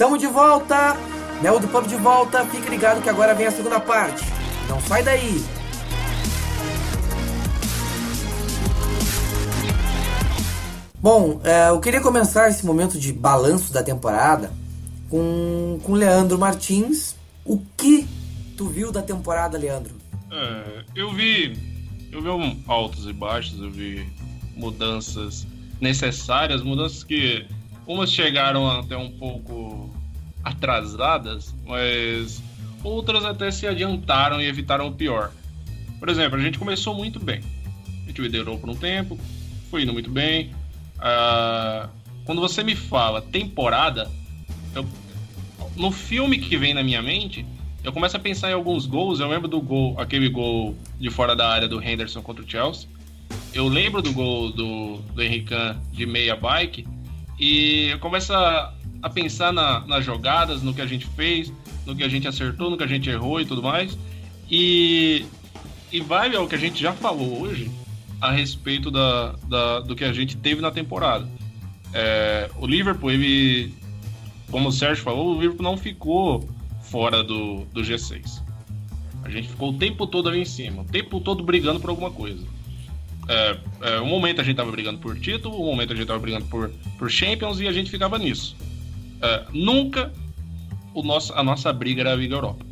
Tamo de volta! Mel do Pub de volta, fique ligado que agora vem a segunda parte. Não sai daí! Bom, é, eu queria começar esse momento de balanço da temporada com, com Leandro Martins. O que tu viu da temporada, Leandro? É, eu vi. Eu vi altos e baixos, eu vi mudanças necessárias, mudanças que umas chegaram até um pouco atrasadas, mas outras até se adiantaram e evitaram o pior. Por exemplo, a gente começou muito bem. A gente liderou por um tempo, foi indo muito bem. Uh, quando você me fala temporada, eu, no filme que vem na minha mente, eu começo a pensar em alguns gols. Eu lembro do gol, aquele gol de fora da área do Henderson contra o Chelsea. Eu lembro do gol do, do Henrique de meia bike e começa a, pensar na, nas jogadas, no que a gente fez, no que a gente acertou, no que a gente errou e tudo mais. E, e vai ao que a gente já falou hoje a respeito da, da, do que a gente teve na temporada. É, o Liverpool, ele, como o Sérgio falou, o Liverpool não ficou fora do, do G6. A gente ficou o tempo todo ali em cima, o tempo todo brigando por alguma coisa. É, é, um momento a gente tava brigando por título, um momento a gente tava brigando por, por Champions e a gente ficava nisso. É, nunca o nosso, a nossa briga era a Liga Europa.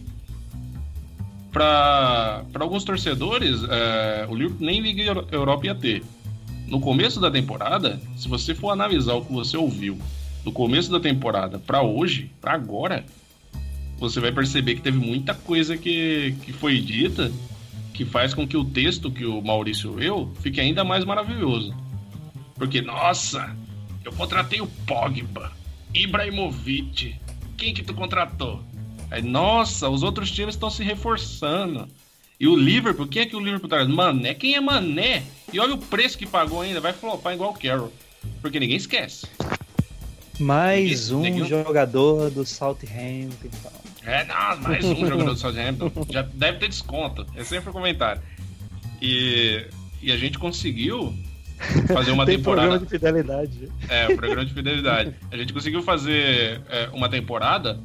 Para alguns torcedores, é, o Liverpool nem Liga Europa ia ter. No começo da temporada, se você for analisar o que você ouviu do começo da temporada para hoje, para agora, você vai perceber que teve muita coisa que, que foi dita que faz com que o texto que o Maurício leu fique ainda mais maravilhoso. Porque, nossa, eu contratei o Pogba, Ibrahimovic. Quem que tu contratou? Aí, nossa, os outros times estão se reforçando. E o Liverpool, quem é que o Liverpool traz? Mané, quem é Mané? E olha o preço que pagou ainda, vai flopar igual o Carroll. Porque ninguém esquece. Mais ninguém, um ninguém... jogador do Southampton. É, não, mais um jogador do Southampton. Já deve ter desconto. É sempre o um comentário. E, e a gente conseguiu fazer uma Tem temporada. programa de fidelidade. É, programa de fidelidade. A gente conseguiu fazer é, uma temporada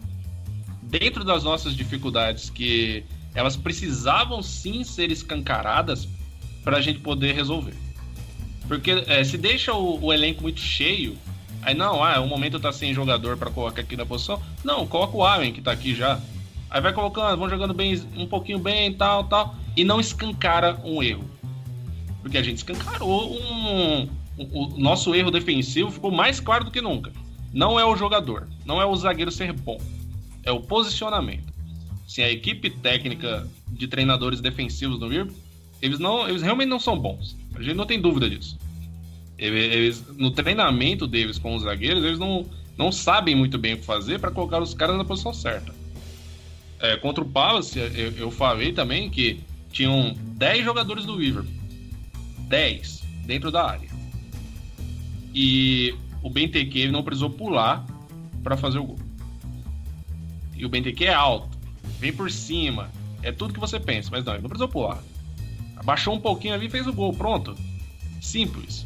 dentro das nossas dificuldades, que elas precisavam sim ser escancaradas para a gente poder resolver. Porque é, se deixa o, o elenco muito cheio, Aí não, ah, o momento tá sem jogador para colocar aqui na posição. Não, coloca o Allen que tá aqui já. Aí vai colocando, vão jogando bem, um pouquinho bem, tal, tal, e não escancara um erro. Porque a gente escancarou um, o nosso erro defensivo ficou mais claro do que nunca. Não é o jogador, não é o zagueiro ser bom, é o posicionamento. Se a equipe técnica de treinadores defensivos no Liverpool, eles não, eles realmente não são bons. A gente não tem dúvida disso. Eles, no treinamento deles com os zagueiros, eles não, não sabem muito bem o que fazer para colocar os caras na posição certa. É, contra o Palace, eu, eu, falei também que tinham 10 jogadores do Liverpool. 10 dentro da área. E o Benteke não precisou pular para fazer o gol. E o Benteke é alto, vem por cima, é tudo que você pensa, mas não, ele não precisou pular. Abaixou um pouquinho ali e fez o gol, pronto. Simples.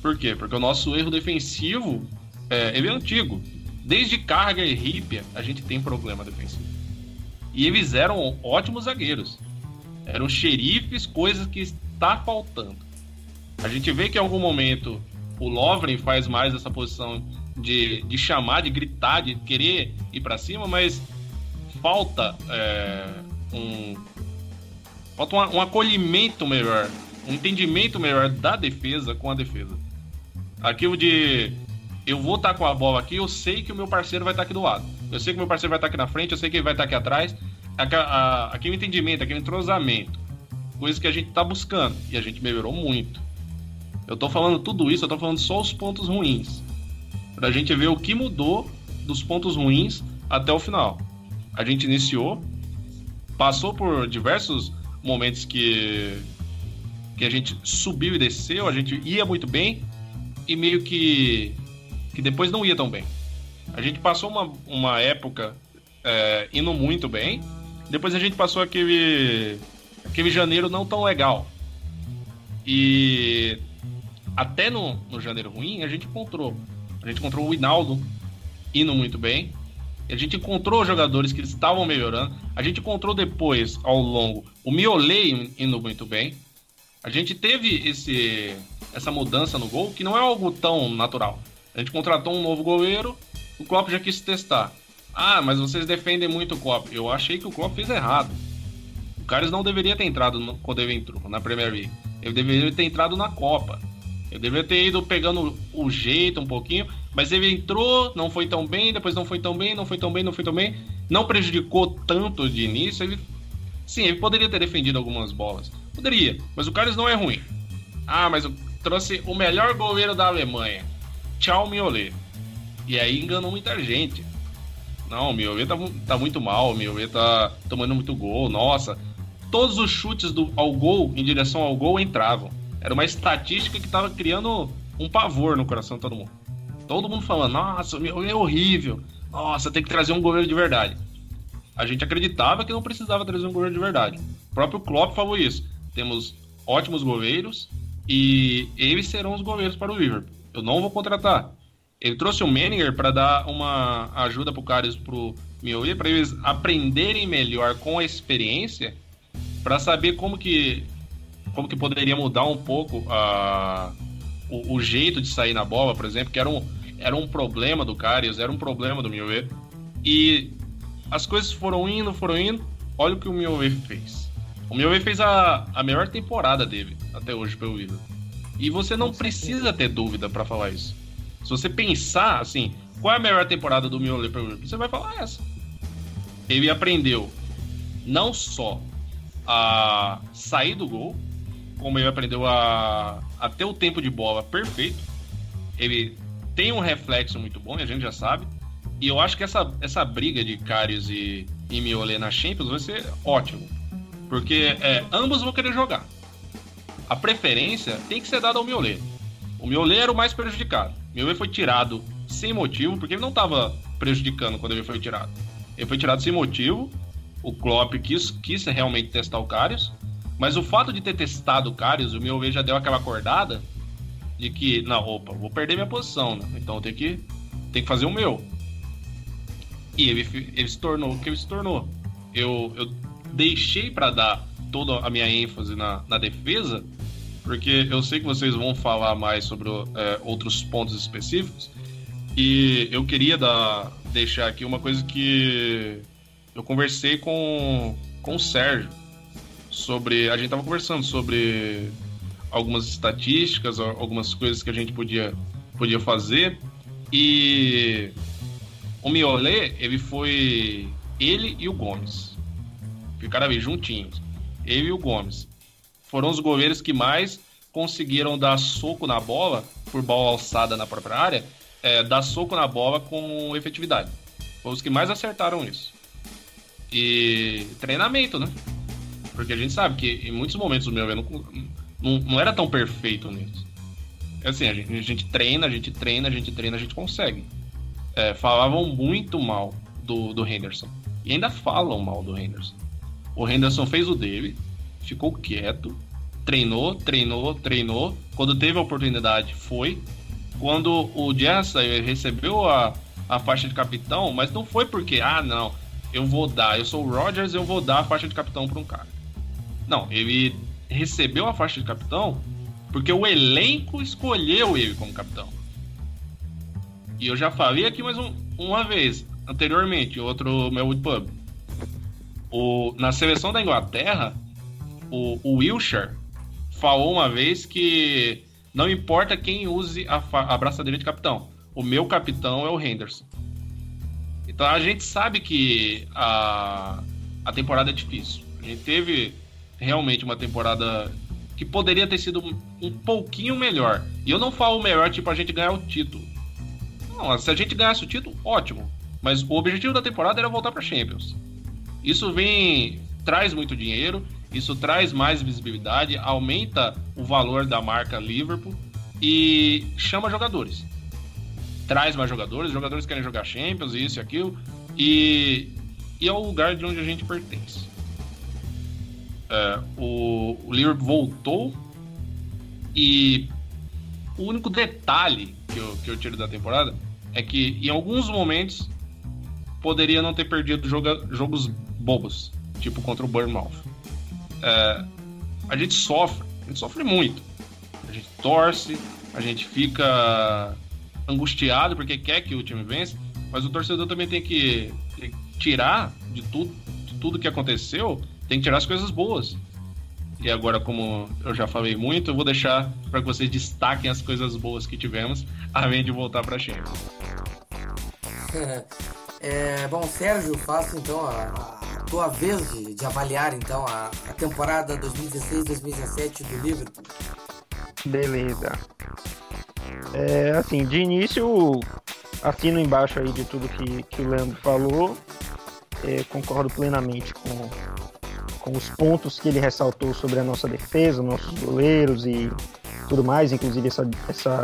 Por quê? Porque o nosso erro defensivo é, ele é antigo. Desde Carga e Ripia, a gente tem problema defensivo. E eles eram ótimos zagueiros. Eram xerifes, coisas que está faltando. A gente vê que em algum momento o Lovren faz mais essa posição de, de chamar, de gritar, de querer ir para cima, mas falta é, um falta um, um acolhimento melhor, um entendimento melhor da defesa com a defesa. Aquilo de eu vou estar tá com a bola aqui, eu sei que o meu parceiro vai estar tá aqui do lado. Eu sei que o meu parceiro vai estar tá aqui na frente, eu sei que ele vai estar aqui atrás. Aquele entendimento, aquele entrosamento. Coisa que a gente está buscando. E a gente melhorou muito. Eu estou falando tudo isso, eu estou falando só os pontos ruins. Para a gente ver o que mudou dos pontos ruins até o final. A gente iniciou, passou por diversos momentos que, que a gente subiu e desceu, a gente ia muito bem, e meio que, que depois não ia tão bem. A gente passou uma, uma época é, indo muito bem, depois a gente passou aquele, aquele janeiro não tão legal. E até no, no janeiro ruim a gente encontrou. A gente encontrou o Hinaldo indo muito bem. a gente encontrou jogadores que estavam melhorando. A gente encontrou depois, ao longo, o Miolei indo muito bem. A gente teve esse, essa mudança no gol, que não é algo tão natural. A gente contratou um novo goleiro, o Klopp já quis testar. Ah, mas vocês defendem muito o Klopp. Eu achei que o Klopp fez errado. O Carlos não deveria ter entrado no, quando ele entrou na Premier League. Ele deveria ter entrado na Copa. Ele deveria ter ido pegando o jeito um pouquinho. Mas ele entrou, não foi tão bem, depois não foi tão bem, não foi tão bem, não foi tão bem. Não prejudicou tanto de início. Ele, sim, ele poderia ter defendido algumas bolas. Poderia, mas o Carlos não é ruim. Ah, mas eu trouxe o melhor goleiro da Alemanha. Tchau, Miolet. E aí enganou muita gente. Não, o Miolet tá, tá muito mal, o Miolet tá tomando muito gol. Nossa, todos os chutes do, ao gol, em direção ao gol, entravam. Era uma estatística que tava criando um pavor no coração de todo mundo. Todo mundo falando, nossa, o meu é horrível. Nossa, tem que trazer um goleiro de verdade. A gente acreditava que não precisava trazer um goleiro de verdade. O próprio Klopp falou isso. Temos ótimos goleiros e eles serão os goleiros para o Liverpool. Eu não vou contratar. Ele trouxe o Menninger para dar uma ajuda para o Caras para o Mioia, para eles aprenderem melhor com a experiência, para saber como que como que poderia mudar um pouco a, o, o, jeito de sair na bola, por exemplo, que era um, era um problema do Karius, era um problema do Mioe. E as coisas foram indo, foram indo. Olha o que o Mioe fez. O Mioe fez a, a melhor temporada dele até hoje pelo Liverpool. E você não precisa ter dúvida para falar isso. Se você pensar assim, qual é a melhor temporada do Mioe pelo Liverpool, você vai falar essa. Ele aprendeu não só a sair do gol, como ele aprendeu a, a ter o tempo de bola perfeito. Ele tem um reflexo muito bom, e a gente já sabe. E eu acho que essa, essa briga de Karius e, e Miolet na Champions vai ser ótimo. Porque é, ambos vão querer jogar. A preferência tem que ser dada ao Miolet. O Miolet era o mais prejudicado. O Miolet foi tirado sem motivo, porque ele não estava prejudicando quando ele foi tirado. Ele foi tirado sem motivo. O Klopp quis, quis realmente testar o Karius. Mas o fato de ter testado o Karius, o Miolet já deu aquela acordada de que, não, opa, vou perder minha posição, né? Então eu tenho que, tenho que fazer o meu. E ele, ele se tornou o que ele se tornou. Eu, eu deixei para dar toda a minha ênfase na, na defesa, porque eu sei que vocês vão falar mais sobre é, outros pontos específicos. E eu queria dar, deixar aqui uma coisa que eu conversei com, com o Sérgio sobre. A gente tava conversando sobre algumas estatísticas, algumas coisas que a gente podia, podia fazer. E o Miolet, ele foi ele e o Gomes. Ficaram ali juntinhos. Ele e o Gomes. Foram os goleiros que mais conseguiram dar soco na bola, por bola alçada na própria área, é, dar soco na bola com efetividade. Foram os que mais acertaram isso. E treinamento, né? Porque a gente sabe que em muitos momentos o meu não, não, não era tão perfeito nisso. É assim, a gente, a gente, treina, a gente treina, a gente treina, a gente consegue. É, falavam muito mal do, do Henderson. E ainda falam mal do Henderson. O Henderson fez o dele, ficou quieto, treinou, treinou, treinou. Quando teve a oportunidade, foi. Quando o Jessa recebeu a, a faixa de capitão, mas não foi porque, ah, não, eu vou dar, eu sou o Rogers, eu vou dar a faixa de capitão para um cara. Não, ele recebeu a faixa de capitão porque o elenco escolheu ele como capitão. E eu já falei aqui mais um, uma vez, anteriormente, outro meu Pub. O, na seleção da Inglaterra, o, o Wilshire falou uma vez que não importa quem use a, a braçadeira de capitão, o meu capitão é o Henderson. Então a gente sabe que a, a temporada é difícil. A gente teve realmente uma temporada que poderia ter sido um pouquinho melhor. E eu não falo melhor, tipo, a gente ganhar o título. Não, se a gente ganhasse o título, ótimo. Mas o objetivo da temporada era voltar para Champions. Isso vem traz muito dinheiro, isso traz mais visibilidade, aumenta o valor da marca Liverpool e chama jogadores. Traz mais jogadores, jogadores querem jogar Champions, isso e aquilo, e, e é o lugar de onde a gente pertence. É, o, o Liverpool voltou e o único detalhe que eu, que eu tiro da temporada é que em alguns momentos poderia não ter perdido joga, jogos bobos, tipo contra o Bournemouth. É, a gente sofre, a gente sofre muito. A gente torce, a gente fica angustiado porque quer que o time vença, mas o torcedor também tem que, tirar de tudo, de tudo que aconteceu, tem que tirar as coisas boas. E agora, como eu já falei muito, eu vou deixar para que vocês destaquem as coisas boas que tivemos, além de voltar para a Champions. É, bom, Sérgio, faço então a tua vez de, de avaliar então a, a temporada 2016-2017 do Liverpool. Beleza. É, assim, de início, assino embaixo aí de tudo que, que o Leandro falou. É, concordo plenamente com, com os pontos que ele ressaltou sobre a nossa defesa, nossos goleiros e tudo mais, inclusive essa, essa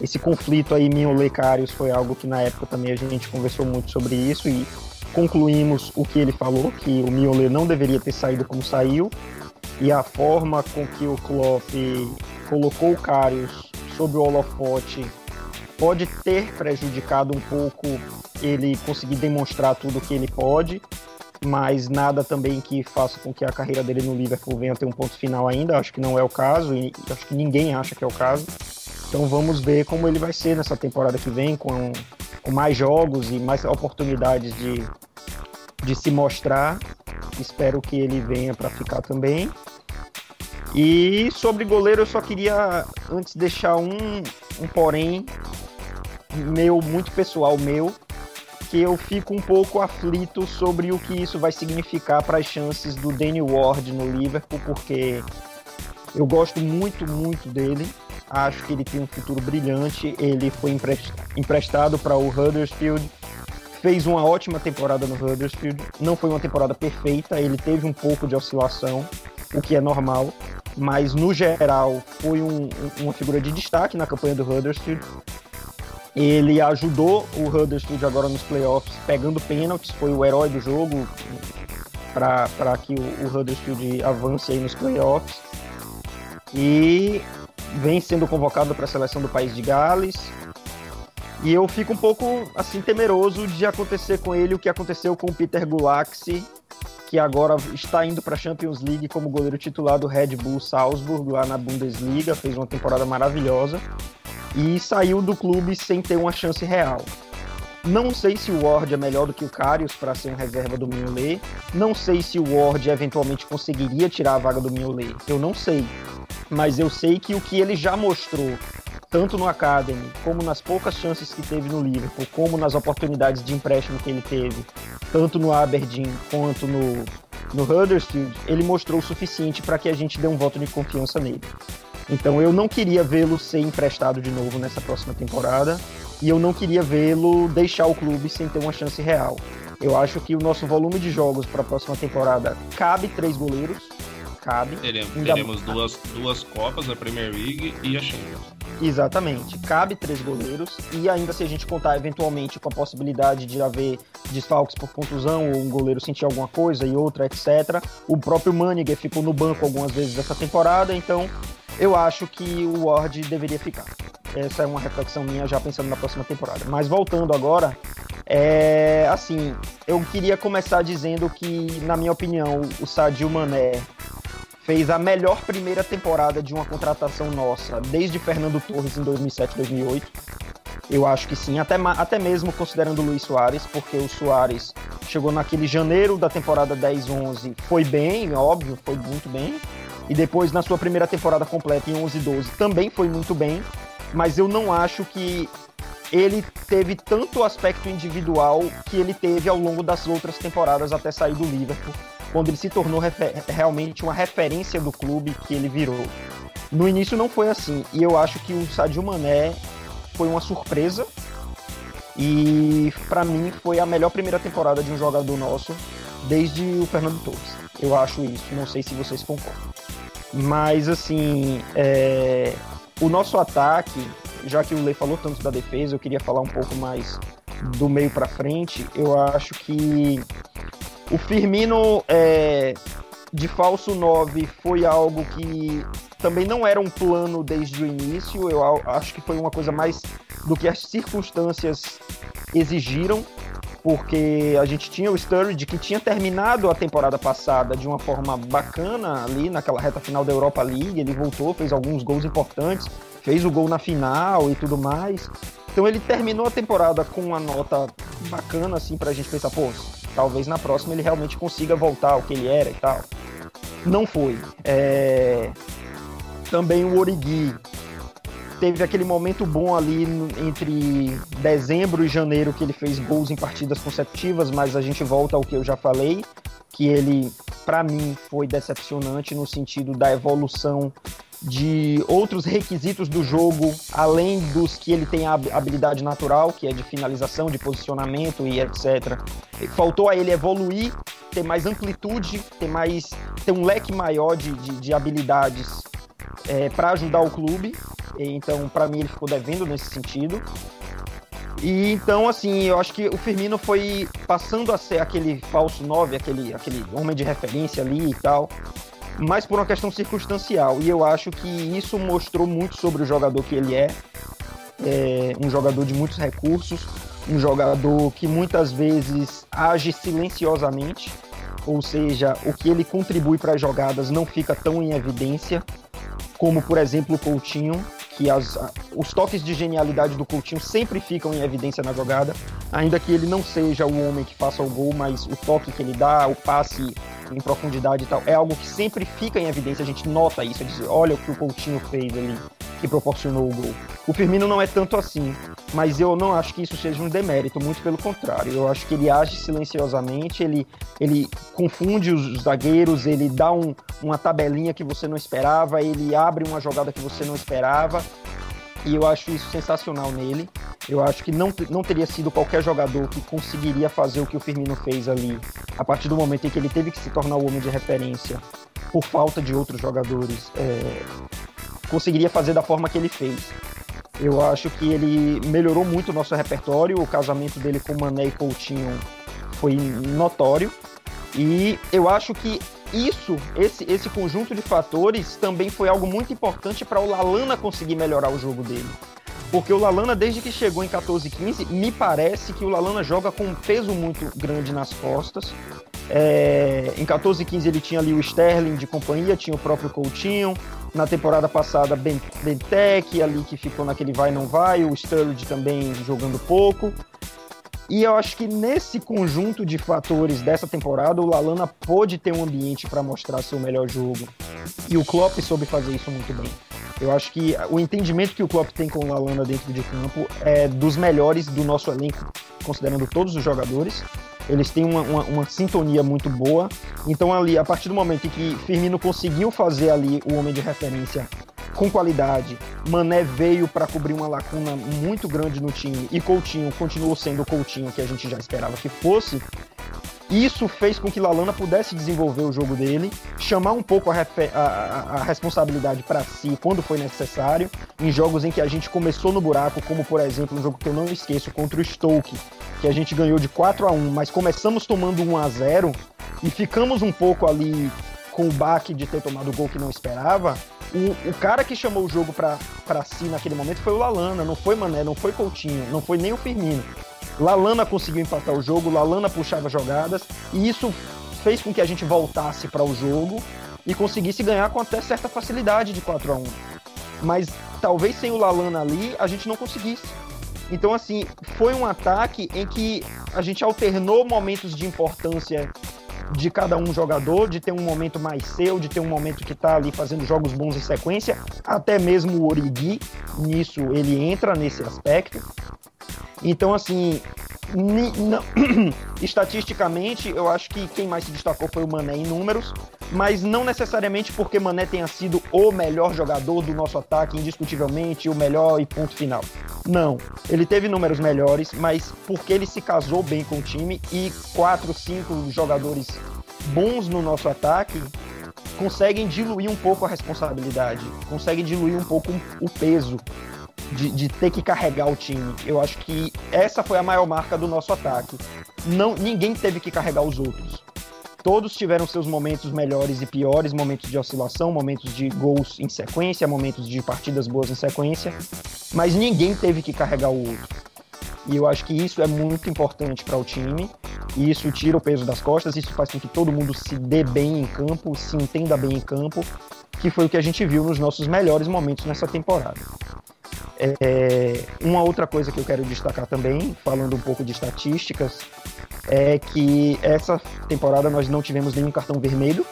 esse conflito aí Mignolet foi algo que na época também a gente conversou muito sobre isso e concluímos o que ele falou, que o Mignolet não deveria ter saído como saiu e a forma com que o Klopp colocou o Karius sobre o holofote pode ter prejudicado um pouco ele conseguir demonstrar tudo o que ele pode, mas nada também que faça com que a carreira dele no Liverpool venha ter um ponto final ainda. Acho que não é o caso e acho que ninguém acha que é o caso. Então vamos ver como ele vai ser nessa temporada que vem, com, com mais jogos e mais oportunidades de, de se mostrar. Espero que ele venha para ficar também. E sobre goleiro, eu só queria antes deixar um, um porém meu, muito pessoal meu, que eu fico um pouco aflito sobre o que isso vai significar para as chances do Danny Ward no Liverpool, porque eu gosto muito, muito dele. Acho que ele tem um futuro brilhante. Ele foi emprestado para o Huddersfield. Fez uma ótima temporada no Huddersfield. Não foi uma temporada perfeita, ele teve um pouco de oscilação, o que é normal. Mas no geral foi um, uma figura de destaque na campanha do Huddersfield. Ele ajudou o Huddersfield agora nos playoffs, pegando pênaltis, foi o herói do jogo para que o, o Huddersfield avance aí nos playoffs. E vem sendo convocado para a seleção do país de Gales. E eu fico um pouco assim temeroso de acontecer com ele o que aconteceu com o Peter Gulaxi, que agora está indo para a Champions League como goleiro titular do Red Bull Salzburg lá na Bundesliga, fez uma temporada maravilhosa e saiu do clube sem ter uma chance real. Não sei se o Ward é melhor do que o Karius para ser um reserva do Mignolet. Não sei se o Ward eventualmente conseguiria tirar a vaga do Mignolet. Eu não sei mas eu sei que o que ele já mostrou, tanto no Academy, como nas poucas chances que teve no Liverpool, como nas oportunidades de empréstimo que ele teve, tanto no Aberdeen quanto no, no Huddersfield, ele mostrou o suficiente para que a gente dê um voto de confiança nele. Então eu não queria vê-lo ser emprestado de novo nessa próxima temporada e eu não queria vê-lo deixar o clube sem ter uma chance real. Eu acho que o nosso volume de jogos para a próxima temporada cabe três goleiros, cabe. Teremos, teremos duas, duas Copas, a Premier League e a Champions. Exatamente. Cabe três goleiros e ainda se a gente contar eventualmente com a possibilidade de haver desfalques por contusão ou um goleiro sentir alguma coisa e outra, etc. O próprio Maniger ficou no banco algumas vezes essa temporada, então eu acho que o Ward deveria ficar. Essa é uma reflexão minha já pensando na próxima temporada. Mas voltando agora, é assim, eu queria começar dizendo que, na minha opinião, o Sadio Mané fez a melhor primeira temporada de uma contratação nossa desde Fernando Torres em 2007, 2008. Eu acho que sim, até, até mesmo considerando o Luiz Soares, porque o Soares chegou naquele janeiro da temporada 10-11, foi bem, óbvio, foi muito bem. E depois, na sua primeira temporada completa, em 11-12, também foi muito bem. Mas eu não acho que ele teve tanto aspecto individual que ele teve ao longo das outras temporadas até sair do Liverpool quando ele se tornou realmente uma referência do clube que ele virou. No início não foi assim, e eu acho que o Sadio Mané foi uma surpresa e para mim foi a melhor primeira temporada de um jogador nosso desde o Fernando Torres. Eu acho isso, não sei se vocês concordam. Mas assim, é... o nosso ataque, já que o Lei falou tanto da defesa, eu queria falar um pouco mais do meio para frente. Eu acho que o Firmino é, de falso 9 foi algo que também não era um plano desde o início. Eu acho que foi uma coisa mais do que as circunstâncias exigiram. Porque a gente tinha o Sturridge que tinha terminado a temporada passada de uma forma bacana ali naquela reta final da Europa League, ele voltou, fez alguns gols importantes, fez o gol na final e tudo mais. Então ele terminou a temporada com uma nota bacana assim pra gente pensar, pô, talvez na próxima ele realmente consiga voltar ao que ele era e tal. Não foi. É... Também o Origi teve aquele momento bom ali entre dezembro e janeiro que ele fez gols em partidas consecutivas, mas a gente volta ao que eu já falei, que ele, para mim, foi decepcionante no sentido da evolução de outros requisitos do jogo, além dos que ele tem a habilidade natural, que é de finalização, de posicionamento e etc. Faltou a ele evoluir, ter mais amplitude, ter mais ter um leque maior de, de, de habilidades é, para ajudar o clube. Então, para mim, ele ficou devendo nesse sentido. E então, assim, eu acho que o Firmino foi passando a ser aquele falso 9, aquele, aquele homem de referência ali e tal, mas por uma questão circunstancial. E eu acho que isso mostrou muito sobre o jogador que ele é. é um jogador de muitos recursos, um jogador que muitas vezes age silenciosamente, ou seja, o que ele contribui para as jogadas não fica tão em evidência como por exemplo o Coutinho, que as, os toques de genialidade do Coutinho sempre ficam em evidência na jogada, ainda que ele não seja o homem que faça o gol, mas o toque que ele dá, o passe em profundidade e tal, é algo que sempre fica em evidência, a gente nota isso, diz, olha o que o Coutinho fez ali, que proporcionou o gol. O Firmino não é tanto assim, mas eu não acho que isso seja um demérito, muito pelo contrário. Eu acho que ele age silenciosamente, ele, ele confunde os zagueiros, ele dá um, uma tabelinha que você não esperava, ele abre uma jogada que você não esperava. E eu acho isso sensacional nele. Eu acho que não, não teria sido qualquer jogador que conseguiria fazer o que o Firmino fez ali, a partir do momento em que ele teve que se tornar o homem de referência por falta de outros jogadores. É, conseguiria fazer da forma que ele fez. Eu acho que ele melhorou muito o nosso repertório, o casamento dele com Mané e Coutinho foi notório. E eu acho que isso, esse, esse conjunto de fatores, também foi algo muito importante para o Lalana conseguir melhorar o jogo dele. Porque o Lalana, desde que chegou em 14 15, me parece que o Lalana joga com um peso muito grande nas costas. É, em 14 15 ele tinha ali o Sterling de companhia, tinha o próprio Coutinho, na temporada passada, Ben, Bentec ali que ficou naquele vai não vai, o Sturridge também jogando pouco. E eu acho que nesse conjunto de fatores dessa temporada, o Lalana pôde ter um ambiente para mostrar seu melhor jogo. E o Klopp soube fazer isso muito bem. Eu acho que o entendimento que o Klopp tem com o Lalana dentro de campo é dos melhores do nosso elenco, considerando todos os jogadores. Eles têm uma, uma, uma, sintonia muito boa. Então, ali, a partir do momento em que Firmino conseguiu fazer ali o homem de referência com qualidade, Mané veio para cobrir uma lacuna muito grande no time e Coutinho continuou sendo o Coutinho que a gente já esperava que fosse. Isso fez com que Lalana pudesse desenvolver o jogo dele, chamar um pouco a, a, a responsabilidade para si quando foi necessário, em jogos em que a gente começou no buraco, como por exemplo um jogo que eu não esqueço contra o Stoke, que a gente ganhou de 4 a 1 mas começamos tomando 1 a 0 e ficamos um pouco ali com o baque de ter tomado o gol que não esperava. O, o cara que chamou o jogo para si naquele momento foi o Lalana, não foi Mané, não foi Coutinho, não foi nem o Firmino. Lalana conseguiu empatar o jogo, Lalana puxava jogadas, e isso fez com que a gente voltasse para o jogo e conseguisse ganhar com até certa facilidade de 4 a 1 Mas talvez sem o Lalana ali, a gente não conseguisse. Então, assim, foi um ataque em que a gente alternou momentos de importância de cada um jogador, de ter um momento mais seu, de ter um momento que está ali fazendo jogos bons em sequência, até mesmo o Origi, nisso ele entra nesse aspecto. Então, assim, estatisticamente, eu acho que quem mais se destacou foi o Mané em números, mas não necessariamente porque Mané tenha sido o melhor jogador do nosso ataque, indiscutivelmente, o melhor e ponto final. Não. Ele teve números melhores, mas porque ele se casou bem com o time e quatro, cinco jogadores bons no nosso ataque conseguem diluir um pouco a responsabilidade, conseguem diluir um pouco o peso de, de, ter que carregar o time. Eu acho que essa foi a maior marca do nosso ataque. Não, ninguém teve que carregar os outros. Todos tiveram seus momentos melhores e piores, momentos de oscilação, momentos de gols em sequência, momentos de partidas boas em sequência, mas ninguém teve que carregar o outro. E eu acho que isso é muito importante para o time. E isso tira o peso das costas, isso faz com que todo mundo se dê bem em campo, se entenda bem em campo, que foi o que a gente viu nos nossos melhores momentos nessa temporada. É, uma outra coisa que eu quero destacar também, falando um pouco de estatísticas, é que essa temporada nós não tivemos nenhum cartão vermelho,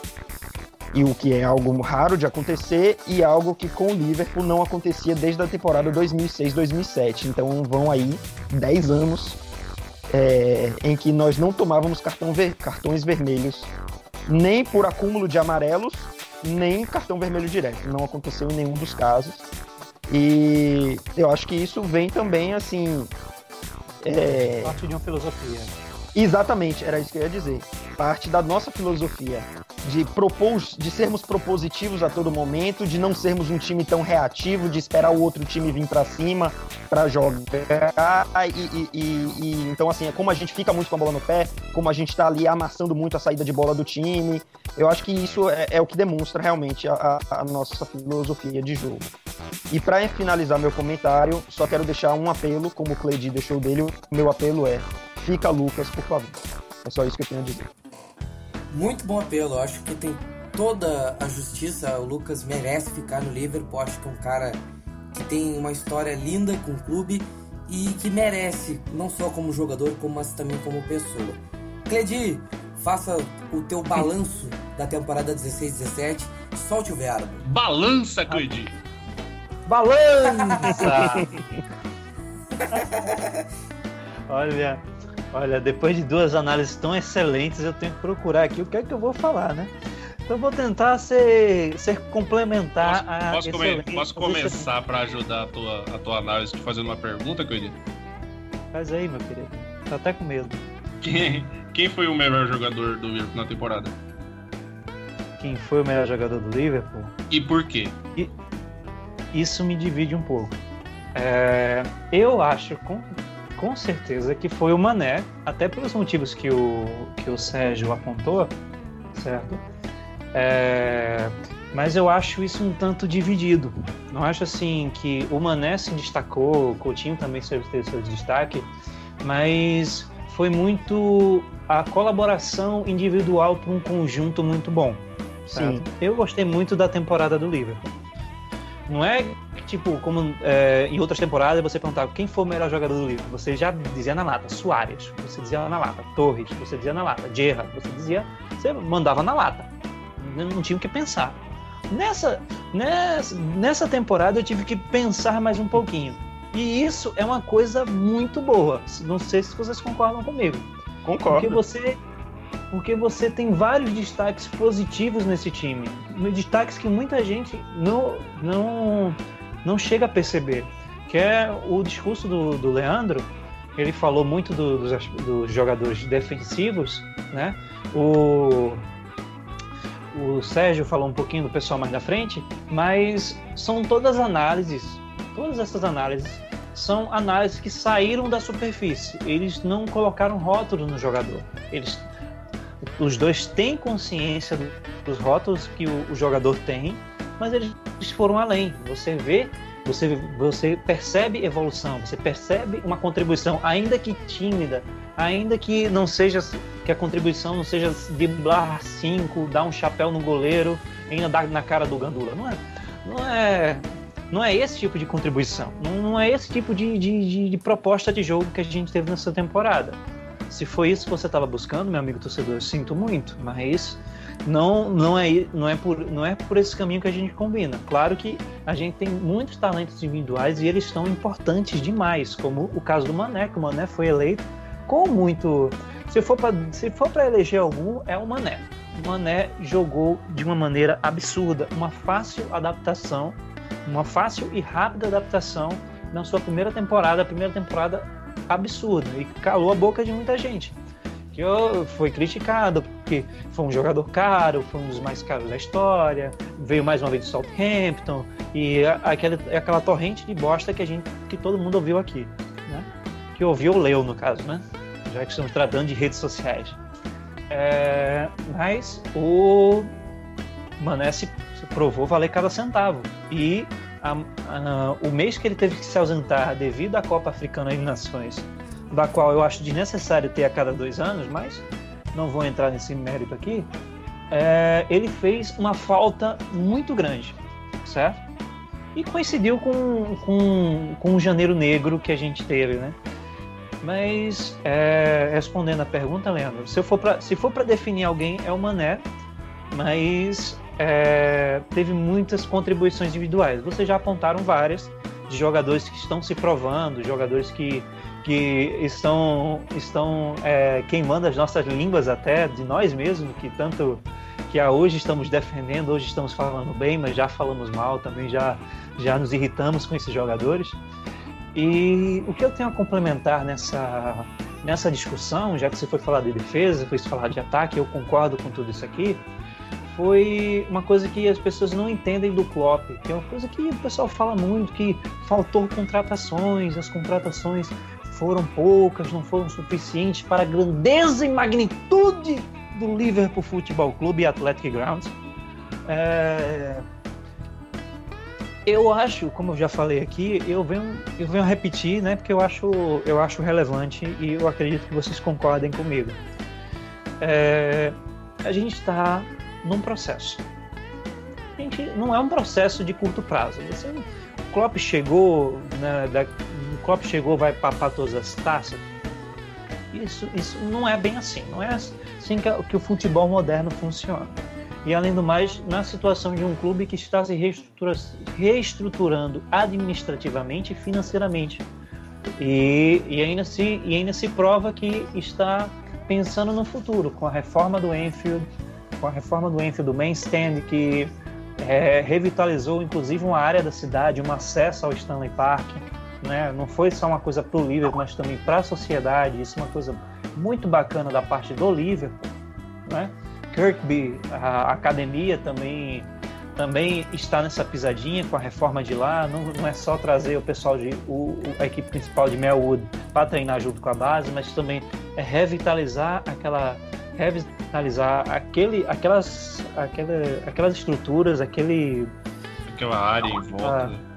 e o que é algo raro de acontecer e algo que com o Liverpool não acontecia desde a temporada 2006-2007. Então vão aí 10 anos é, em que nós não tomávamos cartão ver, cartões vermelhos, nem por acúmulo de amarelos, nem cartão vermelho direto. Não aconteceu em nenhum dos casos. E eu acho que isso vem também assim. É... Parte de uma filosofia. Exatamente, era isso que eu ia dizer. Parte da nossa filosofia de propor, de sermos propositivos a todo momento, de não sermos um time tão reativo, de esperar o outro time vir para cima para jogar. E, e, e, então assim, é como a gente fica muito com a bola no pé, como a gente está ali amassando muito a saída de bola do time. Eu acho que isso é, é o que demonstra realmente a, a, nossa filosofia de jogo. E para finalizar meu comentário, só quero deixar um apelo, como o Cleide deixou dele. O meu apelo é: fica Lucas, por favor. É só isso que eu tenho a dizer. Muito bom apelo, eu acho que tem toda a justiça. O Lucas merece ficar no Liverpool. Acho que é um cara que tem uma história linda com o clube e que merece, não só como jogador, como, mas também como pessoa. Cledi, faça o teu balanço da temporada 16-17. Solte o verbo. Balança, Cledi! Balança! Olha, Olha, depois de duas análises tão excelentes, eu tenho que procurar aqui o que é que eu vou falar, né? Então eu vou tentar ser, ser complementar posso, a. Posso, come, posso começar para ajudar a tua, a tua análise te fazendo uma pergunta, querido? Faz aí, meu querido. Tá até com medo. Quem, quem foi o melhor jogador do Liverpool na temporada? Quem foi o melhor jogador do Liverpool? E por quê? E, isso me divide um pouco. É, eu acho, com, com certeza que foi o Mané, até pelos motivos que o, que o Sérgio apontou, certo? É, mas eu acho isso um tanto dividido. Não acho assim que o Mané se destacou, o Coutinho também teve seu destaque, mas foi muito a colaboração individual para um conjunto muito bom. Certo? Sim. Eu gostei muito da temporada do Liverpool. Não é tipo, como é, em outras temporadas você perguntava quem foi o melhor jogador do livro. Você já dizia na lata, Soares, você dizia na lata, Torres, você dizia na lata, Gerrard, você dizia, você mandava na lata. Não tinha o que pensar. Nessa, nessa, nessa temporada eu tive que pensar mais um pouquinho. E isso é uma coisa muito boa. Não sei se vocês concordam comigo. Concordo. Porque você porque você tem vários destaques positivos nesse time. Destaques que muita gente não, não, não chega a perceber. Que é o discurso do, do Leandro, ele falou muito do, dos, dos, jogadores defensivos, né? O, o Sérgio falou um pouquinho do pessoal mais da frente, mas são todas análises, todas essas análises são análises que saíram da superfície. Eles não colocaram rótulos no jogador. Eles os dois têm consciência dos rótulos que o, o jogador tem, mas eles foram além. Você vê, você, você percebe evolução, você percebe uma contribuição, ainda que tímida, ainda que não seja que a contribuição não seja driblar cinco, dar um chapéu no goleiro, ainda dar na cara do Gandula. Não é, não é, não é esse tipo de contribuição. Não, não é esse tipo de, de, de, de proposta de jogo que a gente teve nessa temporada. Se foi isso que você estava buscando, meu amigo torcedor, eu sinto muito, mas não, não, é, não, é por, não é por esse caminho que a gente combina. Claro que a gente tem muitos talentos individuais e eles estão importantes demais, como o caso do Mané, que o Mané foi eleito com muito. Se for para eleger algum, é o Mané. O Mané jogou de uma maneira absurda, uma fácil adaptação, uma fácil e rápida adaptação na sua primeira temporada. A primeira temporada absurdo e calou a boca de muita gente. Que foi criticado porque foi um jogador caro, foi um dos mais caros da história, veio mais uma vez do Southampton e aquela, aquela torrente de bosta que a gente, que todo mundo ouviu aqui, né? Que ouviu ou leu no caso, né? Já que estamos tratando de redes sociais. É, mas o Mané se provou valer cada centavo e a, a, o mês que ele teve que se ausentar devido à Copa Africana de Nações da qual eu acho desnecessário ter a cada dois anos, mas não vou entrar nesse mérito aqui, é, ele fez uma falta muito grande, certo? E coincidiu com, com, com o janeiro negro que a gente teve, né? Mas, é, respondendo a pergunta, Leandro, se, for se for para definir alguém, é o Mané, mas é, teve muitas contribuições individuais. Vocês já apontaram várias de jogadores que estão se provando, jogadores que, que estão, estão é, queimando as nossas línguas até, de nós mesmos, que tanto que hoje estamos defendendo, hoje estamos falando bem, mas já falamos mal também, já, já nos irritamos com esses jogadores. E o que eu tenho a complementar nessa, nessa discussão, já que você foi falar de defesa, foi falar de ataque, eu concordo com tudo isso aqui, foi uma coisa que as pessoas não entendem do Klopp, que é uma coisa que o pessoal fala muito, que faltou contratações, as contratações foram poucas, não foram suficientes para a grandeza e magnitude do Liverpool Futebol Clube e Athletic Grounds. É, eu acho, como eu já falei aqui, eu venho, eu venho repetir, né? Porque eu acho, eu acho relevante e eu acredito que vocês concordem comigo. É, a gente está num processo. A gente não é um processo de curto prazo. Você, o Klopp chegou, né, da, o Klopp chegou, vai papar todas as taças. Isso, isso não é bem assim. Não é assim que, que o futebol moderno funciona. E além do mais, na situação de um clube que está se reestrutura, reestruturando administrativamente e financeiramente. E, e, ainda se, e ainda se prova que está pensando no futuro, com a reforma do Enfield, com a reforma do Enfield do main stand, que é, revitalizou inclusive uma área da cidade, um acesso ao Stanley Park. Né? Não foi só uma coisa para o Liverpool, mas também para a sociedade. Isso é uma coisa muito bacana da parte do Liverpool. Né? Kirkby, a academia também também está nessa pisadinha com a reforma de lá. Não, não é só trazer o pessoal de o, a equipe principal de Melwood para treinar junto com a base, mas também é revitalizar aquela revitalizar aquele, aquelas, aquela, aquelas estruturas, aquele aquela área em volta.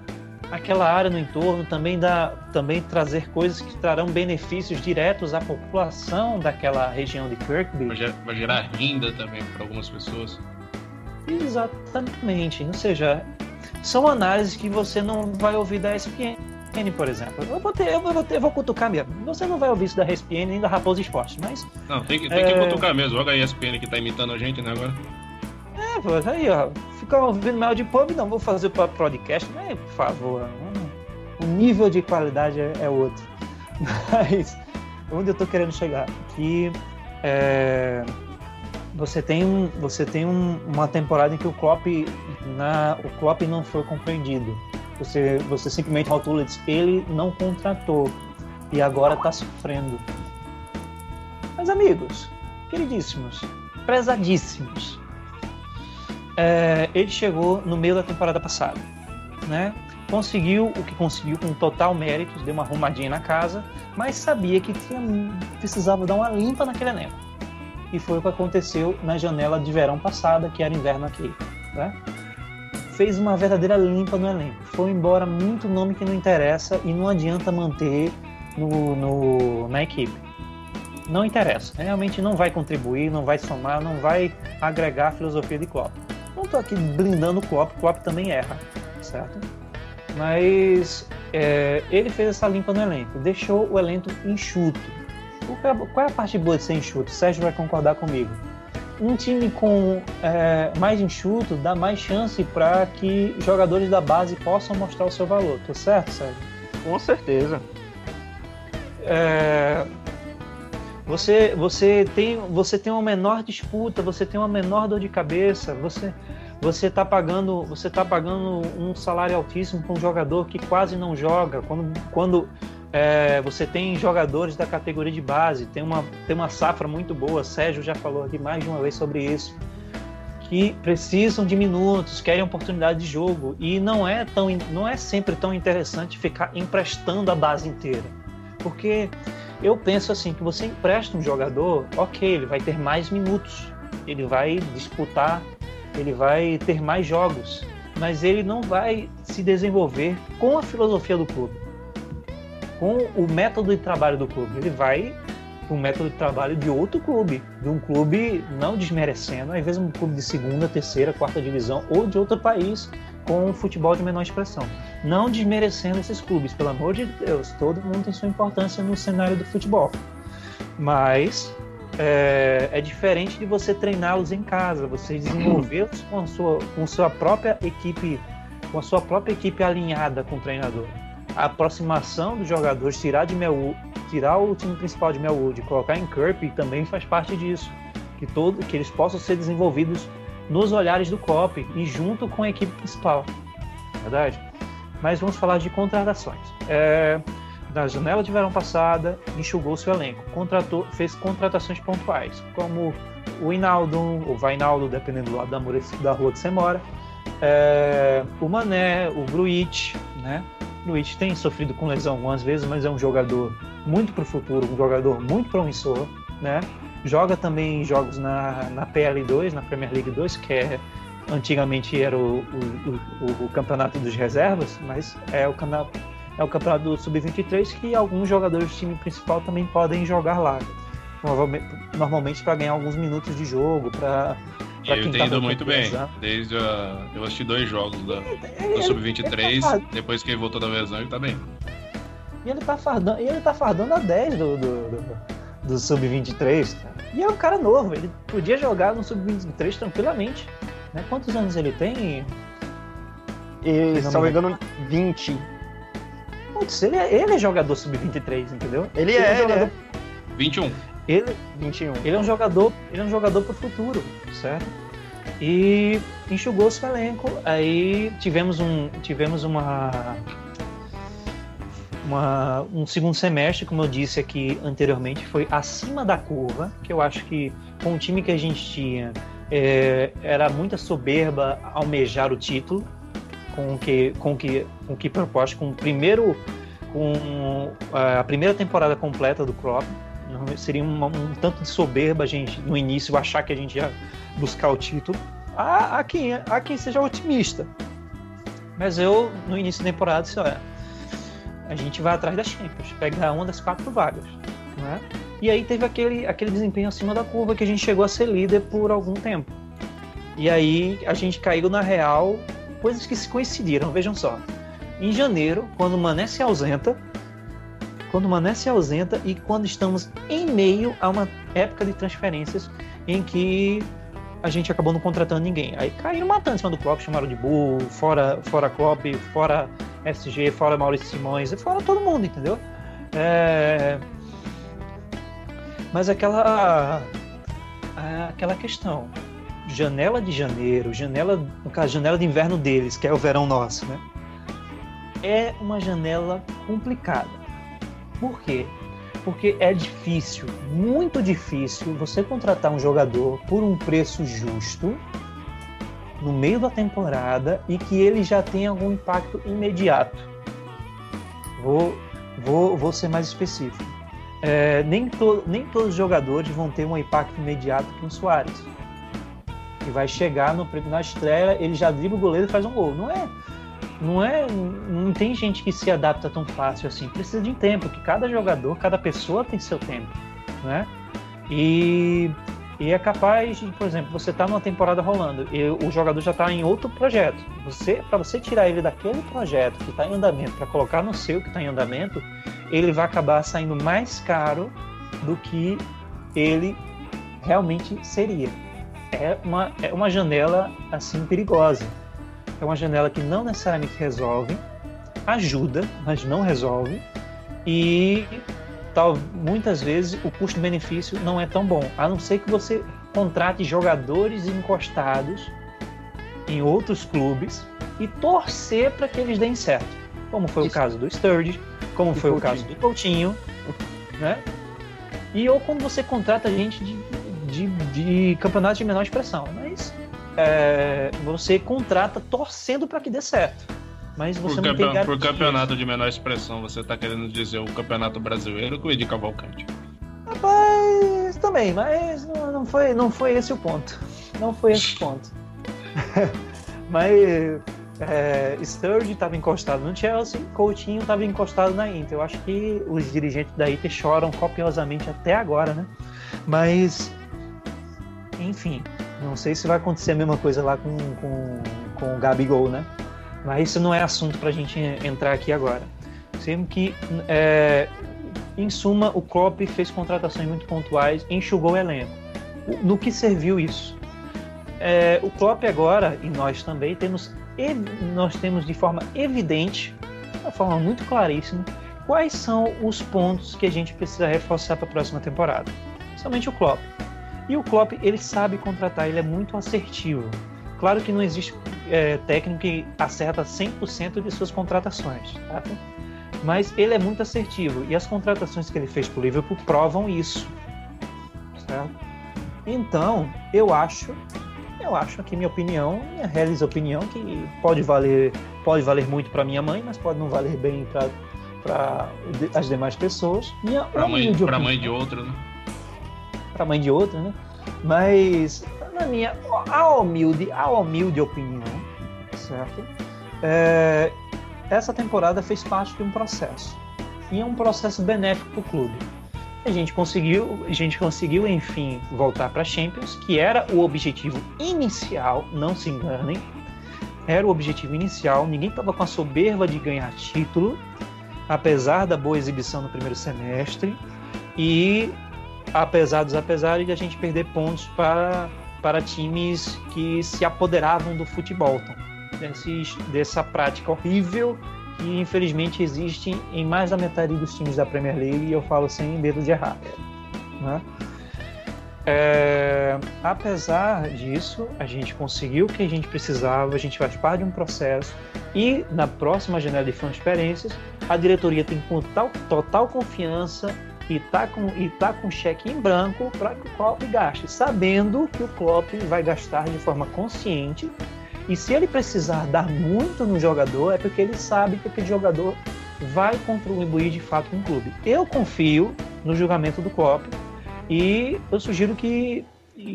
Aquela área no entorno também dá também trazer coisas que trarão benefícios diretos à população daquela região de Kirkby. Vai gerar, vai gerar renda também para algumas pessoas. Exatamente. Ou seja, são análises que você não vai ouvir da ESPN, por exemplo. Eu vou, ter, eu vou, ter, eu vou cutucar mesmo. Você não vai ouvir isso da ESPN nem da Raposa Esporte, mas. Não, tem que, tem é... que cutucar mesmo. Olha a ESPN que tá imitando a gente, né, agora. É, pô, aí, ó. Ficar ouvindo mal de pub, não vou fazer para podcast, né? Por favor. O nível de qualidade é, é outro. Mas onde eu tô querendo chegar? Que é, você tem, um, você tem um, uma temporada em que o Klopp, na, o Klopp não foi compreendido. Você, você simplesmente rotula e diz, ele não contratou e agora está sofrendo. Mas amigos, queridíssimos, prezadíssimos, é, ele chegou no meio da temporada passada, né? Conseguiu o que conseguiu com total mérito, deu uma arrumadinha na casa, mas sabia que tinha, precisava dar uma limpa naquele elenco. E foi o que aconteceu na janela de verão passada, que era inverno aqui, né? Fez uma verdadeira limpa no elenco. Foi embora muito nome que não interessa e não adianta manter no, no na equipe não interessa. Realmente não vai contribuir, não vai somar, não vai agregar a filosofia de Klopp. Não estou aqui blindando o Klopp, o Klopp também erra, certo? Mas é, ele fez essa limpa no elenco, deixou o elenco enxuto. Qual é a parte boa de ser enxuto? O Sérgio vai concordar comigo. Um time com é, mais enxuto dá mais chance para que jogadores da base possam mostrar o seu valor. Tá certo, Sérgio? Com certeza. É, você, você, tem, você tem uma menor disputa, você tem uma menor dor de cabeça, você você está pagando tá pagando um salário altíssimo para um jogador que quase não joga. Quando, quando é, você tem jogadores da categoria de base tem uma tem uma safra muito boa Sérgio já falou aqui mais de uma vez sobre isso que precisam de minutos querem oportunidade de jogo. E não é tão não é sempre tão interessante ficar emprestando a base inteira porque eu penso assim que você empresta um jogador, ok, ele vai ter mais minutos, ele vai disputar, ele vai ter mais jogos, mas ele não vai se desenvolver com a filosofia do clube. com o método de trabalho do clube. Ele vai com o método de trabalho de outro clube, de um clube não desmerecendo, às vezes um clube de segunda, terceira, quarta divisão ou de outro país com futebol de menor expressão. Não desmerecendo esses clubes, pelo amor de Deus, todo mundo tem sua importância no cenário do futebol. Mas é, é diferente de você treiná-los em casa, você desenvolvê-los com a sua, com sua própria equipe, com a sua própria equipe alinhada com o treinador. A aproximação dos jogadores, tirar de Melwood, tirar o time principal de Melwood colocar em Kirby também faz parte disso, que todo, que eles possam ser desenvolvidos nos olhares do COP e junto com a equipe principal, verdade? Mas vamos falar de contratações. É, na janela de verão passada, enxugou seu elenco, contratou, fez contratações pontuais, como o Inaldo, o Vainaldo, dependendo do lado da, rua que você mora, é, o Mané, o Gruitch, né? Gruitch tem sofrido com lesão algumas vezes, mas é um jogador muito para o futuro, um jogador muito promissor, né? Joga também jogos na, na PL2, na Premier League 2, que é antigamente era o, o, o, o campeonato dos reservas, mas é o campeonato é o campeonato do Sub-23 que alguns jogadores do time principal também podem jogar lá. Normalmente para ganhar alguns minutos de jogo, para eu tenho ido muito bem. Desde a... Eu assisti dois jogos da... do Sub-23, tá depois que ele voltou da lesão, ele tá bem. E ele tá fardando, e ele tá fardando a 10 do, do, do, do Sub-23, E é um cara novo, ele podia jogar no Sub-23 tranquilamente. Né? Quantos anos ele tem? E, se não me engano, 20. Putz, ele é, ele é jogador sub-23, entendeu? Ele, ele é, é jogador... ele é. 21. Ele, 21. Ele é um jogador, ele é um jogador pro futuro, certo? E enxugou seu elenco. Aí tivemos um, tivemos uma, uma, um segundo semestre, como eu disse aqui anteriormente, foi acima da curva, que eu acho que com o time que a gente tinha é, era muita soberba almejar o título, com que com que com que proposta com o primeiro com a primeira temporada completa do Klopp. Seria um, um tanto de soberba a gente no início achar que a gente ia buscar o título. Há, quem, há quem seja otimista. Mas eu no início da temporada disse olha a gente vai atrás das Champions pegar uma das quatro vagas né? e aí teve aquele, aquele desempenho acima da curva que a gente chegou a ser líder por algum tempo e aí a gente caiu na real coisas que se coincidiram, vejam só. Em janeiro, quando o Mané se ausenta, quando o Mané se ausenta e quando estamos em meio a uma época de transferências em que a gente acabou não contratando ninguém. Aí caíram matando em cima do Klopp, chamaram de burro, fora, fora Klopp, fora SG, fora Maurício Simões, fora todo mundo, entendeu? É... Mas aquela aquela questão janela de janeiro, janela, no caso, janela de inverno deles, que é o verão nosso, né? É uma janela complicada. Por quê? Porque é difícil, muito difícil, você contratar um jogador por um preço justo no meio da temporada e que ele já tenha algum impacto imediato. Vou, vou, vou ser mais específico. É, nem, to, nem todos os jogadores vão ter um impacto imediato com o Soares que vai chegar no, na estreia, ele já dribla o goleiro e faz um gol. Não é, não é, não tem gente que se adapta tão fácil assim. Precisa de tempo, que cada jogador, cada pessoa tem seu tempo, né? E, e é capaz de, por exemplo, você está numa temporada rolando e o jogador já está em outro projeto. Você, para você tirar ele daquele projeto que está em andamento para colocar no seu que está em andamento, ele vai acabar saindo mais caro do que ele realmente seria é uma, é uma janela assim perigosa. É uma janela que não necessariamente resolve, ajuda, mas não resolve. E tal, muitas vezes o custo-benefício não é tão bom, a não ser que você contrate jogadores encostados em outros clubes e torcer para que eles deem certo. Como foi Isso. o caso do Sturridge, como foi Coutinho. o caso do Coutinho, né? E ou quando você contrata gente de de, de campeonatos de menor expressão. Mas é, você contrata torcendo para que dê certo. Mas você por não tem Por campeonato de menor expressão, você está querendo dizer o campeonato brasileiro com o Edi Cavalcante? Rapaz, também, mas não, não, foi, não foi esse o ponto. Não foi esse o ponto. mas é, Sturridge estava encostado no Chelsea, Coutinho estava encostado na Inter. Eu acho que os dirigentes da Inter choram copiosamente até agora, né? Mas, enfim, não sei se vai acontecer a mesma coisa lá com, com, com o Gabigol, né? Mas isso não é assunto para a gente entrar aqui agora. Sendo que, é, em suma, o Klopp fez contratações muito pontuais, enxugou o elenco. No que serviu isso? É, o Klopp agora, e nós também, temos, nós temos de forma evidente, de forma muito claríssima, quais são os pontos que a gente precisa reforçar para a próxima temporada. Somente o Klopp. E o Klopp, ele sabe contratar, ele é muito assertivo. Claro que não existe é, técnico que acerta 100% de suas contratações, tá? mas ele é muito assertivo e as contratações que ele fez para o Liverpool provam isso. Certo? Então, eu acho, eu acho que minha opinião, minha realiza opinião que pode valer, pode valer muito para minha mãe, mas pode não valer bem para as demais pessoas. Minha para mãe, mãe de outra, né? Mãe de outra, né? Mas na minha a humilde, a humilde opinião, certo? É, essa temporada fez parte de um processo e é um processo benéfico para o clube. A gente conseguiu, a gente conseguiu enfim voltar para Champions, que era o objetivo inicial, não se enganem. Era o objetivo inicial, ninguém estava com a soberba de ganhar título, apesar da boa exibição no primeiro semestre e apesar dos apesares de a gente perder pontos para, para times que se apoderavam do futebol. Desses, dessa prática horrível que infelizmente existe em mais da metade dos times da Premier League e eu falo sem medo de errar. Né? É, apesar disso, a gente conseguiu o que a gente precisava, a gente faz parte de um processo e na próxima janela de transferências a diretoria tem total, total confiança e tá com e tá com cheque em branco para que o Klopp gaste, sabendo que o Klopp vai gastar de forma consciente. E se ele precisar dar muito no jogador, é porque ele sabe que aquele jogador vai contribuir de fato com o clube. Eu confio no julgamento do Klopp e eu sugiro que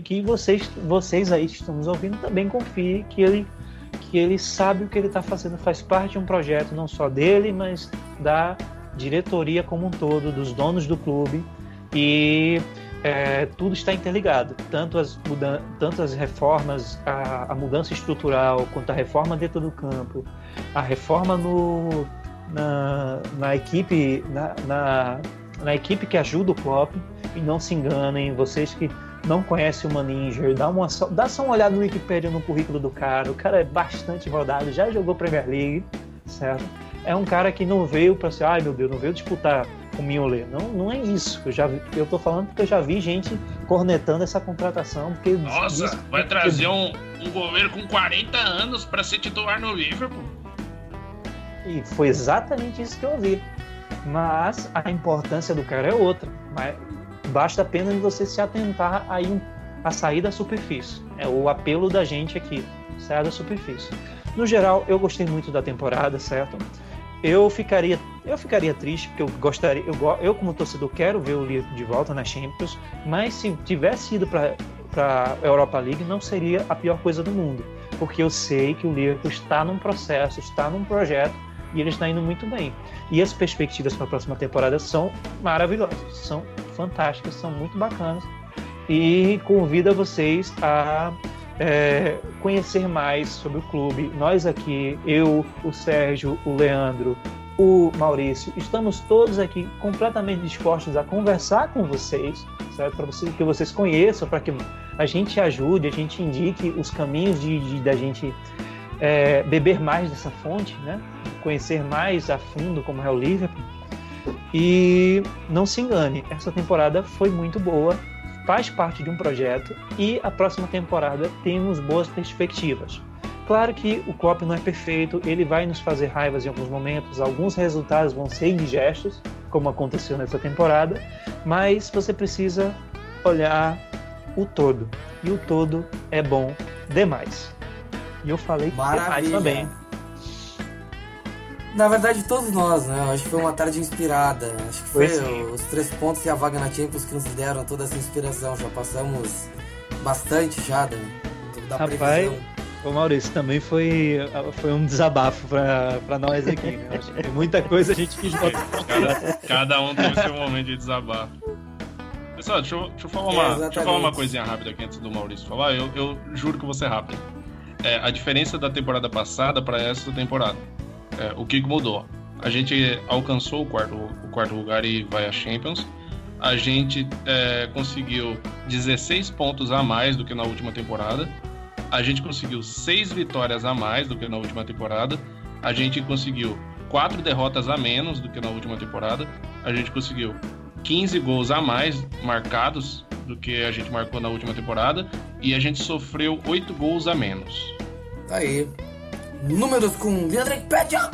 que vocês vocês aí que estão nos ouvindo também confiem que ele que ele sabe o que ele está fazendo, faz parte de um projeto não só dele, mas da diretoria como um todo, dos donos do clube e é, tudo está interligado, tanto as, tanto as reformas, a, a, mudança estrutural, quanto a reforma dentro do campo, a reforma no, na, na equipe, na, na, na, equipe que ajuda o Klopp. E não se enganem, vocês que não conhecem o Maninger, dá, uma, dá só uma olhada no Wikipedia, no currículo do cara. O cara é bastante rodado, já jogou Premier League, certo? É um cara que não veio para ser, ai meu Deus, não veio disputar com o Mignolet. Não, não é isso. Eu já eu tô falando porque eu já vi gente cornetando essa contratação. Porque Nossa, vai trazer um, um goleiro com 40 anos para ser titular no Liverpool. E foi exatamente isso que eu vi. Mas a importância do cara é outra. Mas basta apenas você se atentar aí a sair da superfície. É o apelo da gente aqui, sair da superfície. No geral, eu gostei muito da temporada, certo? Eu ficaria eu ficaria triste porque eu gostaria eu, eu como torcedor quero ver o Liverpool de volta na Champions mas se tivesse ido para para Europa League não seria a pior coisa do mundo porque eu sei que o Liverpool está num processo está num projeto e ele está indo muito bem. E as perspectivas para a próxima temporada são maravilhosas são fantásticas são muito bacanas e convido vocês a é, conhecer mais sobre o clube. Nós aqui, eu, o Sérgio, o Leandro, o Maurício, estamos todos aqui completamente dispostos a conversar com vocês, certo? Para vocês, que vocês conheçam, para que a gente ajude, a gente indique os caminhos de, de da gente é, beber mais dessa fonte, né? Conhecer mais a fundo como é o Liverpool. E não se engane, essa temporada foi muito boa faz parte de um projeto e a próxima temporada temos boas perspectivas. Claro que o Klopp não é perfeito, ele vai nos fazer raivas em alguns momentos, alguns resultados vão ser indigestos, como aconteceu nessa temporada, mas você precisa olhar o todo. E o todo é bom demais. E eu falei Maravilha. demais também. Na verdade, todos nós, né? Acho que foi uma tarde inspirada. Acho que foi, os três pontos e a vaga na Champions que nos deram toda essa inspiração. Já passamos bastante já da, da Rapaz, Ô Maurício, também foi, foi um desabafo para nós aqui. Né? Acho que tem muita coisa a gente quis botar. Cada, cada um tem o seu momento de desabafo. Pessoal, deixa eu, deixa eu, falar, uma, é, deixa eu falar uma coisinha rápida aqui antes do Maurício falar. Eu, eu juro que vou ser rápido. É, a diferença da temporada passada para essa temporada. É, o que mudou? A gente alcançou o quarto, o quarto lugar e vai à Champions. A gente é, conseguiu 16 pontos a mais do que na última temporada a gente conseguiu seis vitórias a mais do que na última temporada. A gente conseguiu quatro derrotas a menos do que na última temporada. A gente conseguiu 15 gols a mais marcados do que a gente marcou na última temporada. E a gente sofreu oito gols a menos. Tá aí. Números com Leandro Pedia.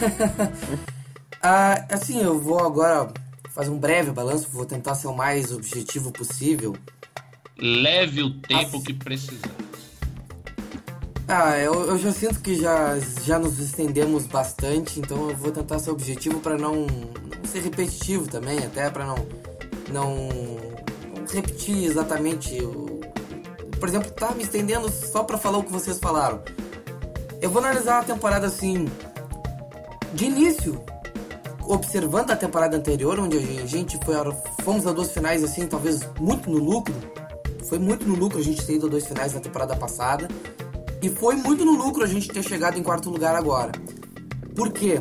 ah, assim, eu vou agora fazer um breve balanço. Vou tentar ser o mais objetivo possível. Leve o tempo que precisar. Ah, eu, eu, já sinto que já, já nos estendemos bastante, então eu vou tentar ser objetivo para não, não, ser repetitivo também, até para não, não, não, repetir exatamente. Por exemplo, tá me estendendo só para falar o que vocês falaram. Eu vou analisar a temporada assim, de início, observando a temporada anterior, onde a gente foi, fomos a duas finais assim, talvez muito no lucro foi muito no lucro a gente ter ido a dois finais na temporada passada. E foi muito no lucro a gente ter chegado em quarto lugar agora. Por quê?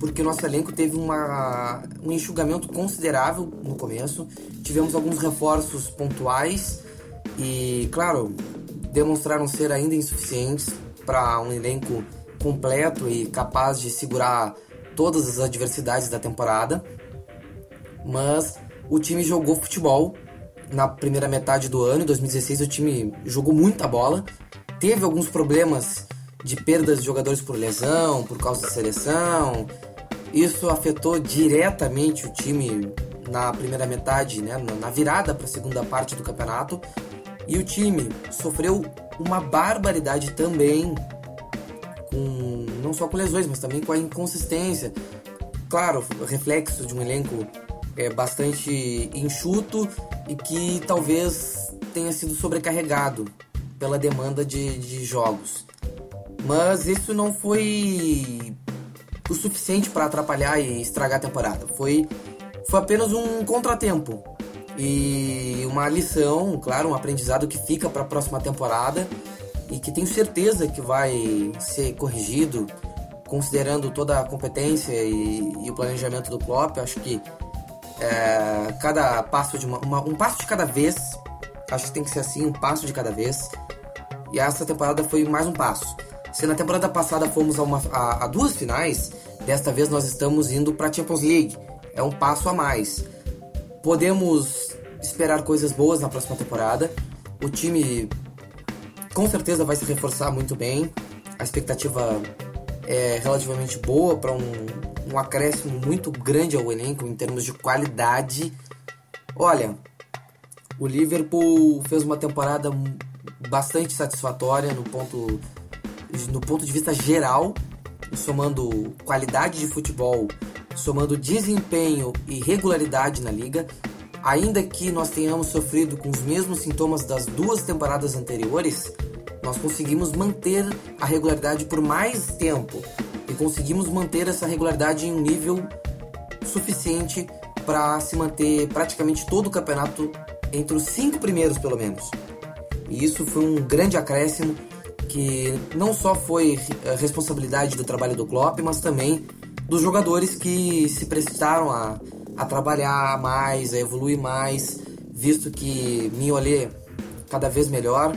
Porque nosso elenco teve uma, um enxugamento considerável no começo. Tivemos alguns reforços pontuais e, claro, demonstraram ser ainda insuficientes para um elenco completo e capaz de segurar todas as adversidades da temporada. Mas o time jogou futebol na primeira metade do ano, em 2016, o time jogou muita bola. Teve alguns problemas de perdas de jogadores por lesão, por causa da seleção. Isso afetou diretamente o time na primeira metade, né, na virada para a segunda parte do campeonato. E o time sofreu uma barbaridade também, com, não só com lesões, mas também com a inconsistência. Claro, reflexo de um elenco é, bastante enxuto e que talvez tenha sido sobrecarregado pela demanda de, de jogos. Mas isso não foi o suficiente para atrapalhar e estragar a temporada. Foi, foi apenas um contratempo e uma lição, claro, um aprendizado que fica para a próxima temporada e que tenho certeza que vai ser corrigido considerando toda a competência e, e o planejamento do Klopp. Acho que é, cada passo de uma, uma, um passo de cada vez. Acho que tem que ser assim, um passo de cada vez. E essa temporada foi mais um passo. Se na temporada passada fomos a, uma, a, a duas finais, desta vez nós estamos indo para a Champions League. É um passo a mais. Podemos esperar coisas boas na próxima temporada. O time com certeza vai se reforçar muito bem. A expectativa é relativamente boa para um, um acréscimo muito grande ao elenco em termos de qualidade. Olha, o Liverpool fez uma temporada bastante satisfatória no ponto, no ponto de vista geral, somando qualidade de futebol, somando desempenho e regularidade na liga. Ainda que nós tenhamos sofrido com os mesmos sintomas das duas temporadas anteriores, nós conseguimos manter a regularidade por mais tempo e conseguimos manter essa regularidade em um nível suficiente para se manter praticamente todo o campeonato entre os cinco primeiros, pelo menos. E isso foi um grande acréscimo que não só foi eh, responsabilidade do trabalho do Klopp, mas também dos jogadores que se prestaram a, a trabalhar mais, a evoluir mais, visto que Mignolet cada vez melhor,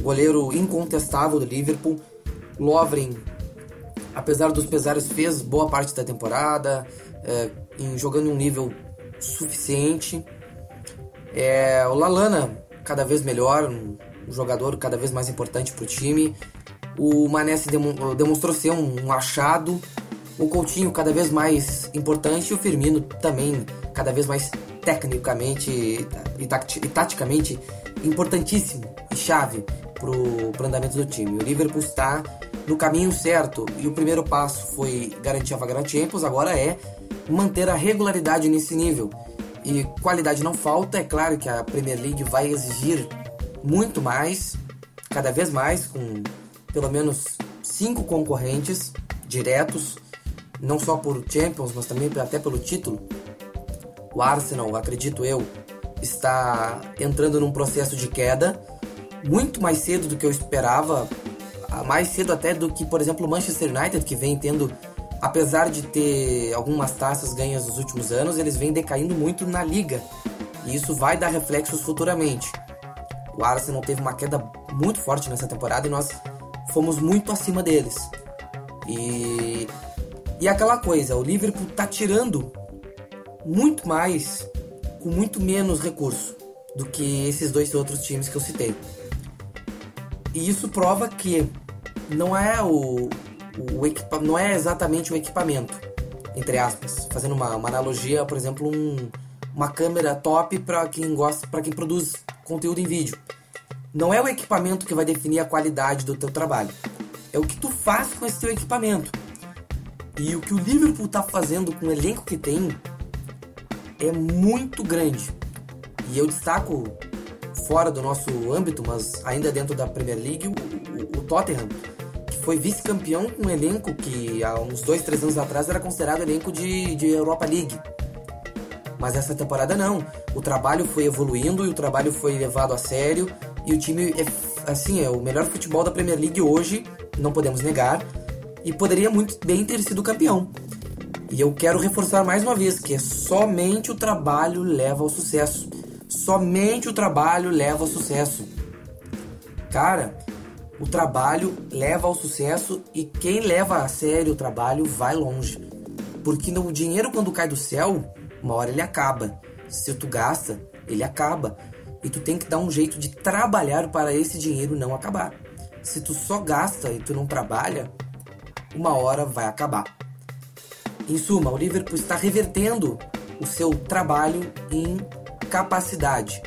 goleiro incontestável do Liverpool, Lovren apesar dos pesares, fez boa parte da temporada, é, em, jogando um nível suficiente. É, o Lalana, cada vez melhor, jogador cada vez mais importante para o time. O Mané se demonstrou ser um, um achado. O Coutinho, cada vez mais importante. E o Firmino também, cada vez mais tecnicamente e, taticamente importantíssimo e chave para o andamento do time. O Liverpool está no caminho certo e o primeiro passo foi garantir a vaga na Champions, agora é manter a regularidade nesse nível. E qualidade não falta, é claro que a Premier League vai exigir muito mais, cada vez mais com pelo menos cinco concorrentes diretos, não só por Champions, mas também até pelo título. O Arsenal, acredito eu, está entrando num processo de queda muito mais cedo do que eu esperava, mais cedo até do que, por exemplo, o Manchester United, que vem tendo, apesar de ter algumas taças ganhas nos últimos anos, eles vêm decaindo muito na liga. E isso vai dar reflexos futuramente. O Arsenal teve uma queda muito forte nessa temporada e nós fomos muito acima deles. E e aquela coisa, o Liverpool tá tirando muito mais com muito menos recurso do que esses dois outros times que eu citei. E isso prova que não é o, o equipa, não é exatamente o equipamento, entre aspas, fazendo uma, uma analogia, por exemplo, um, uma câmera top para quem gosta, para quem produz conteúdo em vídeo. Não é o equipamento que vai definir a qualidade do teu trabalho. É o que tu faz com esse teu equipamento. E o que o Liverpool está fazendo com o elenco que tem é muito grande. E eu destaco fora do nosso âmbito, mas ainda dentro da Premier League, o, o, o Tottenham, que foi vice-campeão com um elenco que há uns dois, três anos atrás era considerado elenco de, de Europa League. Mas essa temporada não. O trabalho foi evoluindo e o trabalho foi levado a sério e o time é assim, é o melhor futebol da Premier League hoje, não podemos negar, e poderia muito bem ter sido campeão. E eu quero reforçar mais uma vez que é somente o trabalho leva ao sucesso. Somente o trabalho leva ao sucesso. Cara, o trabalho leva ao sucesso e quem leva a sério o trabalho vai longe. Porque o dinheiro quando cai do céu, uma hora ele acaba. Se tu gasta, ele acaba. E tu tem que dar um jeito de trabalhar para esse dinheiro não acabar. Se tu só gasta e tu não trabalha, uma hora vai acabar. Em suma, o Liverpool está revertendo o seu trabalho em capacidade,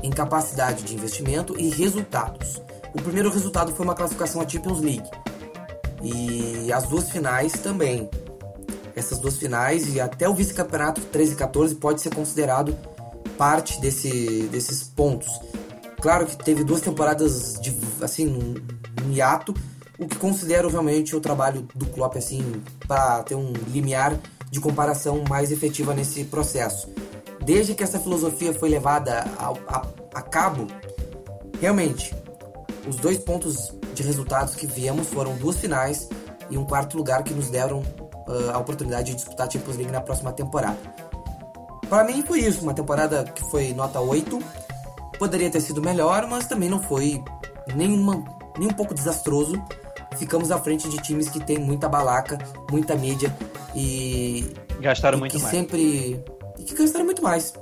em capacidade de investimento e resultados. O primeiro resultado foi uma classificação à Champions League. E as duas finais também. Essas duas finais e até o vice-campeonato 13 e 14 pode ser considerado parte desse, desses pontos. Claro que teve duas temporadas de assim um, hiato, o que considero realmente o trabalho do Klopp assim para ter um limiar de comparação mais efetiva nesse processo. Desde que essa filosofia foi levada a, a, a cabo, realmente os dois pontos de resultados que viemos foram duas finais e um quarto lugar que nos deram uh, a oportunidade de disputar a Champions League na próxima temporada. Para mim foi isso, uma temporada que foi nota 8. Poderia ter sido melhor, mas também não foi nenhuma, nem um pouco desastroso. Ficamos à frente de times que tem muita balaca, muita mídia e. Gastaram e muito que mais. sempre. E que gastaram muito mais.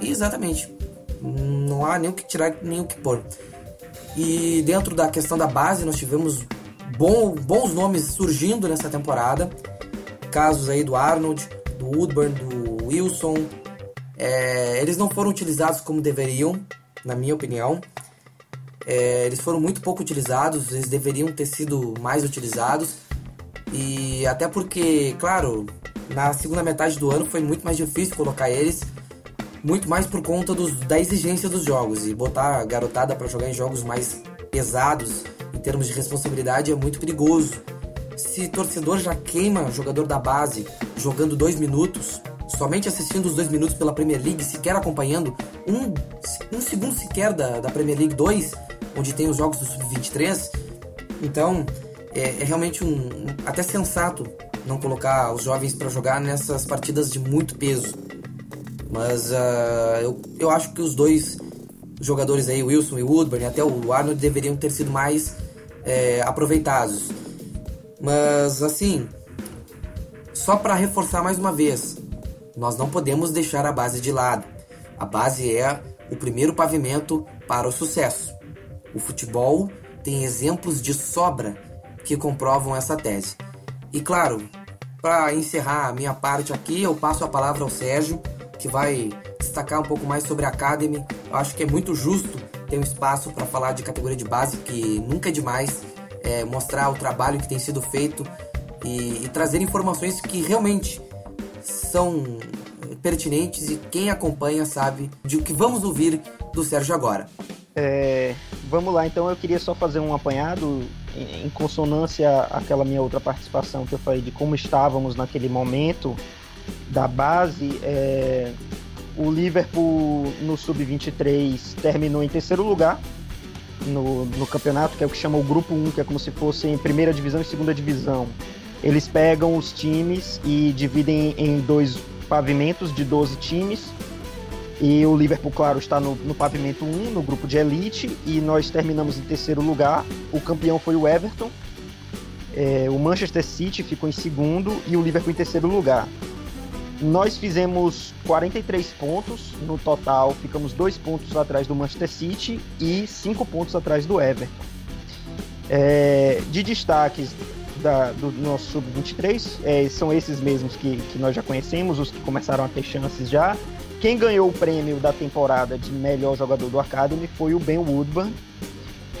Exatamente. Não há nem o que tirar, nem o que pôr. E dentro da questão da base, nós tivemos bom, bons nomes surgindo nessa temporada. Casos aí do Arnold, do Woodburn, do Wilson, é, eles não foram utilizados como deveriam, na minha opinião. É, eles foram muito pouco utilizados, eles deveriam ter sido mais utilizados. E até porque, claro, na segunda metade do ano foi muito mais difícil colocar eles, muito mais por conta dos, da exigência dos jogos. E botar a garotada para jogar em jogos mais pesados, em termos de responsabilidade, é muito perigoso. Se torcedor já queima jogador da base jogando dois minutos, somente assistindo os dois minutos pela Premier League, sequer acompanhando um, um segundo sequer da, da Premier League 2, onde tem os jogos do Sub-23. Então, é, é realmente um, um, até sensato não colocar os jovens para jogar nessas partidas de muito peso. Mas uh, eu, eu acho que os dois jogadores aí, Wilson e Woodburn, e até o Arnold, deveriam ter sido mais é, aproveitados. Mas assim, só para reforçar mais uma vez, nós não podemos deixar a base de lado. A base é o primeiro pavimento para o sucesso. O futebol tem exemplos de sobra que comprovam essa tese. E claro, para encerrar a minha parte aqui, eu passo a palavra ao Sérgio, que vai destacar um pouco mais sobre a Academy. Eu acho que é muito justo um espaço para falar de categoria de base, que nunca é demais é, mostrar o trabalho que tem sido feito e, e trazer informações que realmente são pertinentes e quem acompanha sabe de o que vamos ouvir do Sérgio agora. É, vamos lá, então eu queria só fazer um apanhado em, em consonância àquela minha outra participação que eu falei de como estávamos naquele momento da base. É, o Liverpool no Sub-23 terminou em terceiro lugar no, no campeonato, que é o que chama o Grupo 1, que é como se fosse em primeira divisão e segunda divisão. Eles pegam os times e dividem em dois pavimentos de 12 times e o Liverpool, claro, está no, no pavimento 1, no grupo de elite, e nós terminamos em terceiro lugar. O campeão foi o Everton. É, o Manchester City ficou em segundo e o Liverpool em terceiro lugar. Nós fizemos 43 pontos no total, ficamos dois pontos atrás do Manchester City e cinco pontos atrás do Everton. É, de destaques da, do nosso Sub-23, é, são esses mesmos que, que nós já conhecemos, os que começaram a ter chances já. Quem ganhou o prêmio da temporada de melhor jogador do Academy foi o Ben Woodburn.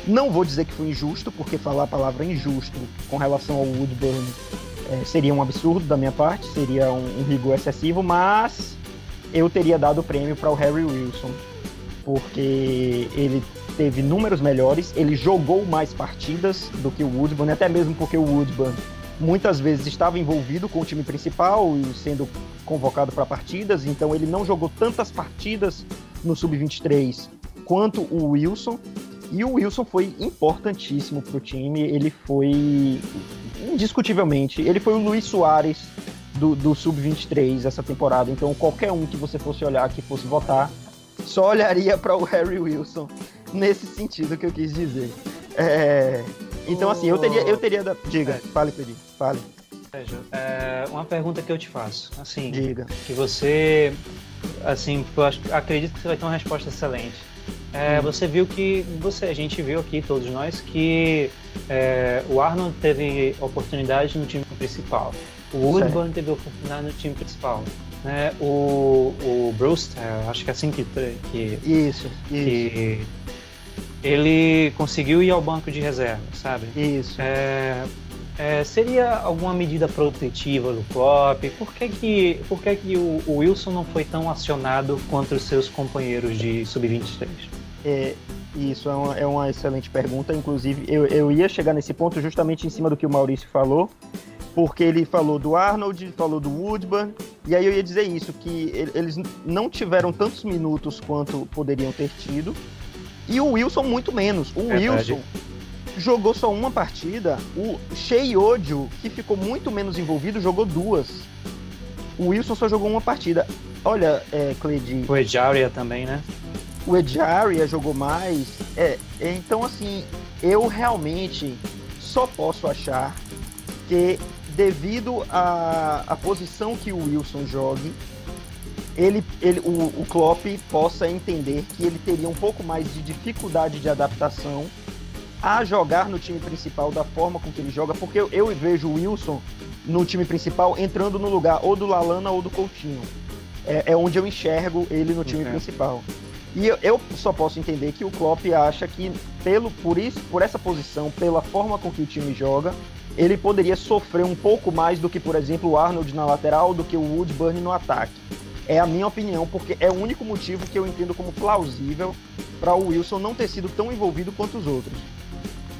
Não vou dizer que foi injusto, porque falar a palavra injusto com relação ao Woodburn é, seria um absurdo da minha parte, seria um, um rigor excessivo, mas eu teria dado o prêmio para o Harry Wilson, porque ele teve números melhores, ele jogou mais partidas do que o Woodburn, até mesmo porque o Woodburn muitas vezes estava envolvido com o time principal e sendo convocado para partidas, então ele não jogou tantas partidas no sub-23 quanto o Wilson. E o Wilson foi importantíssimo para o time, ele foi indiscutivelmente, ele foi o Luiz Soares do, do sub-23 essa temporada. Então qualquer um que você fosse olhar, que fosse votar, só olharia para o Harry Wilson nesse sentido que eu quis dizer. É, então, assim, eu teria, eu teria da... Diga, é. fale, Pedro, fale. É, uma pergunta que eu te faço, assim, Diga. que você, assim, eu acho, acredito que você vai ter uma resposta excelente. É. Você viu que, você, a gente viu aqui, todos nós, que é, o Arnold teve oportunidade no time principal. O Woodburn teve oportunidade no time principal. Né? O, o Brewster, acho que é assim que... que isso, que, isso ele conseguiu ir ao banco de reserva, sabe? Isso. É, é, seria alguma medida protetiva do Klopp? Por que, que, por que, que o, o Wilson não foi tão acionado quanto os seus companheiros de sub-23? É, isso é uma, é uma, excelente pergunta. Inclusive, eu, eu ia chegar nesse ponto justamente em cima do que o Maurício falou, porque ele falou do Arnold, falou do Woodburn, e aí eu ia dizer isso, que eles não tiveram tantos minutos quanto poderiam ter tido, e o Wilson muito menos. O. Wilson jogou só uma partida. O Sheiodio, que ficou muito menos envolvido, jogou duas. O Wilson só jogou uma partida. Olha, é, Cledi. O Ejaria também, né? O Ejaria jogou mais. É, então, assim, eu realmente só posso achar que, devido à, à posição que o Wilson jogue, ele, ele o, o Klopp possa entender que ele teria um pouco mais de dificuldade de adaptação a jogar no time principal da forma com que ele joga, porque eu, eu vejo o Wilson no time principal entrando no lugar ou do Lalana ou do Coutinho. É, é onde eu enxergo ele no time principal. E eu, eu, só posso entender que o Klopp acha que pelo por isso, por essa posição, pela forma com que o time joga, ele poderia sofrer um pouco mais do que, por exemplo, o Arnold na lateral, do que o Woodburn no ataque. É a minha opinião, porque é o único motivo que eu entendo como plausível para o Wilson não ter sido tão envolvido quanto os outros.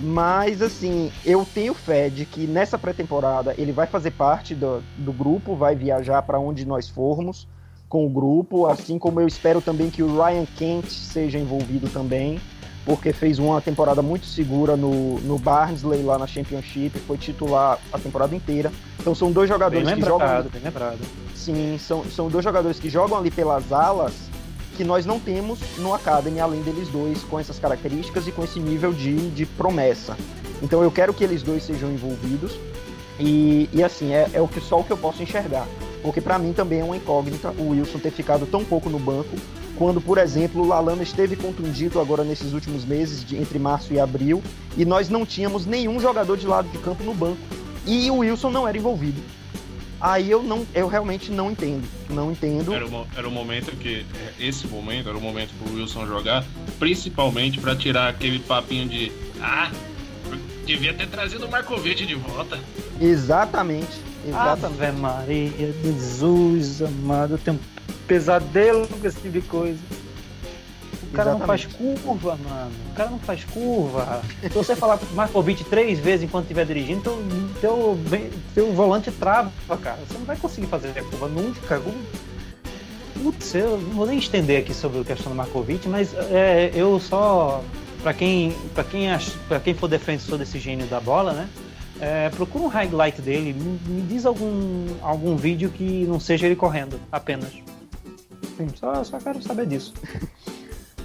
Mas, assim, eu tenho fé de que nessa pré-temporada ele vai fazer parte do, do grupo, vai viajar para onde nós formos com o grupo, assim como eu espero também que o Ryan Kent seja envolvido também porque fez uma temporada muito segura no, no Barnsley lá na Championship, foi titular a temporada inteira. Então são dois jogadores bem lembrado, que jogam. Bem lembrado. Sim, são, são dois jogadores que jogam ali pelas alas que nós não temos no Academy, além deles dois, com essas características e com esse nível de, de promessa. Então eu quero que eles dois sejam envolvidos. E, e assim, é, é o que só o que eu posso enxergar. Porque para mim também é uma incógnita o Wilson ter ficado tão pouco no banco quando, por exemplo, o Lalana esteve contundido agora nesses últimos meses, de, entre março e abril, e nós não tínhamos nenhum jogador de lado de campo no banco. E o Wilson não era envolvido. Aí eu não, eu realmente não entendo. Não entendo. Era o, era o momento que. Esse momento era o momento para o Wilson jogar, principalmente para tirar aquele papinho de. Ah, devia ter trazido o Markovic de volta. Exatamente. Exatamente. Ave Maria, Jesus amado, eu tenho pesadelo com esse tipo de coisa. cara Exatamente. não faz curva, mano. O cara não faz curva. Se você falar com o Markovic três vezes enquanto estiver dirigindo, teu, teu, teu volante trava, cara. Você não vai conseguir fazer a curva nunca. Putz, eu não vou nem estender aqui sobre a questão do Markovic, mas é, eu só. Para quem, pra quem, pra quem for defensor desse gênio da bola, né? É, procura um highlight dele, me, me, diz algum, algum vídeo que não seja ele correndo, apenas. Sim, só, só quero saber disso.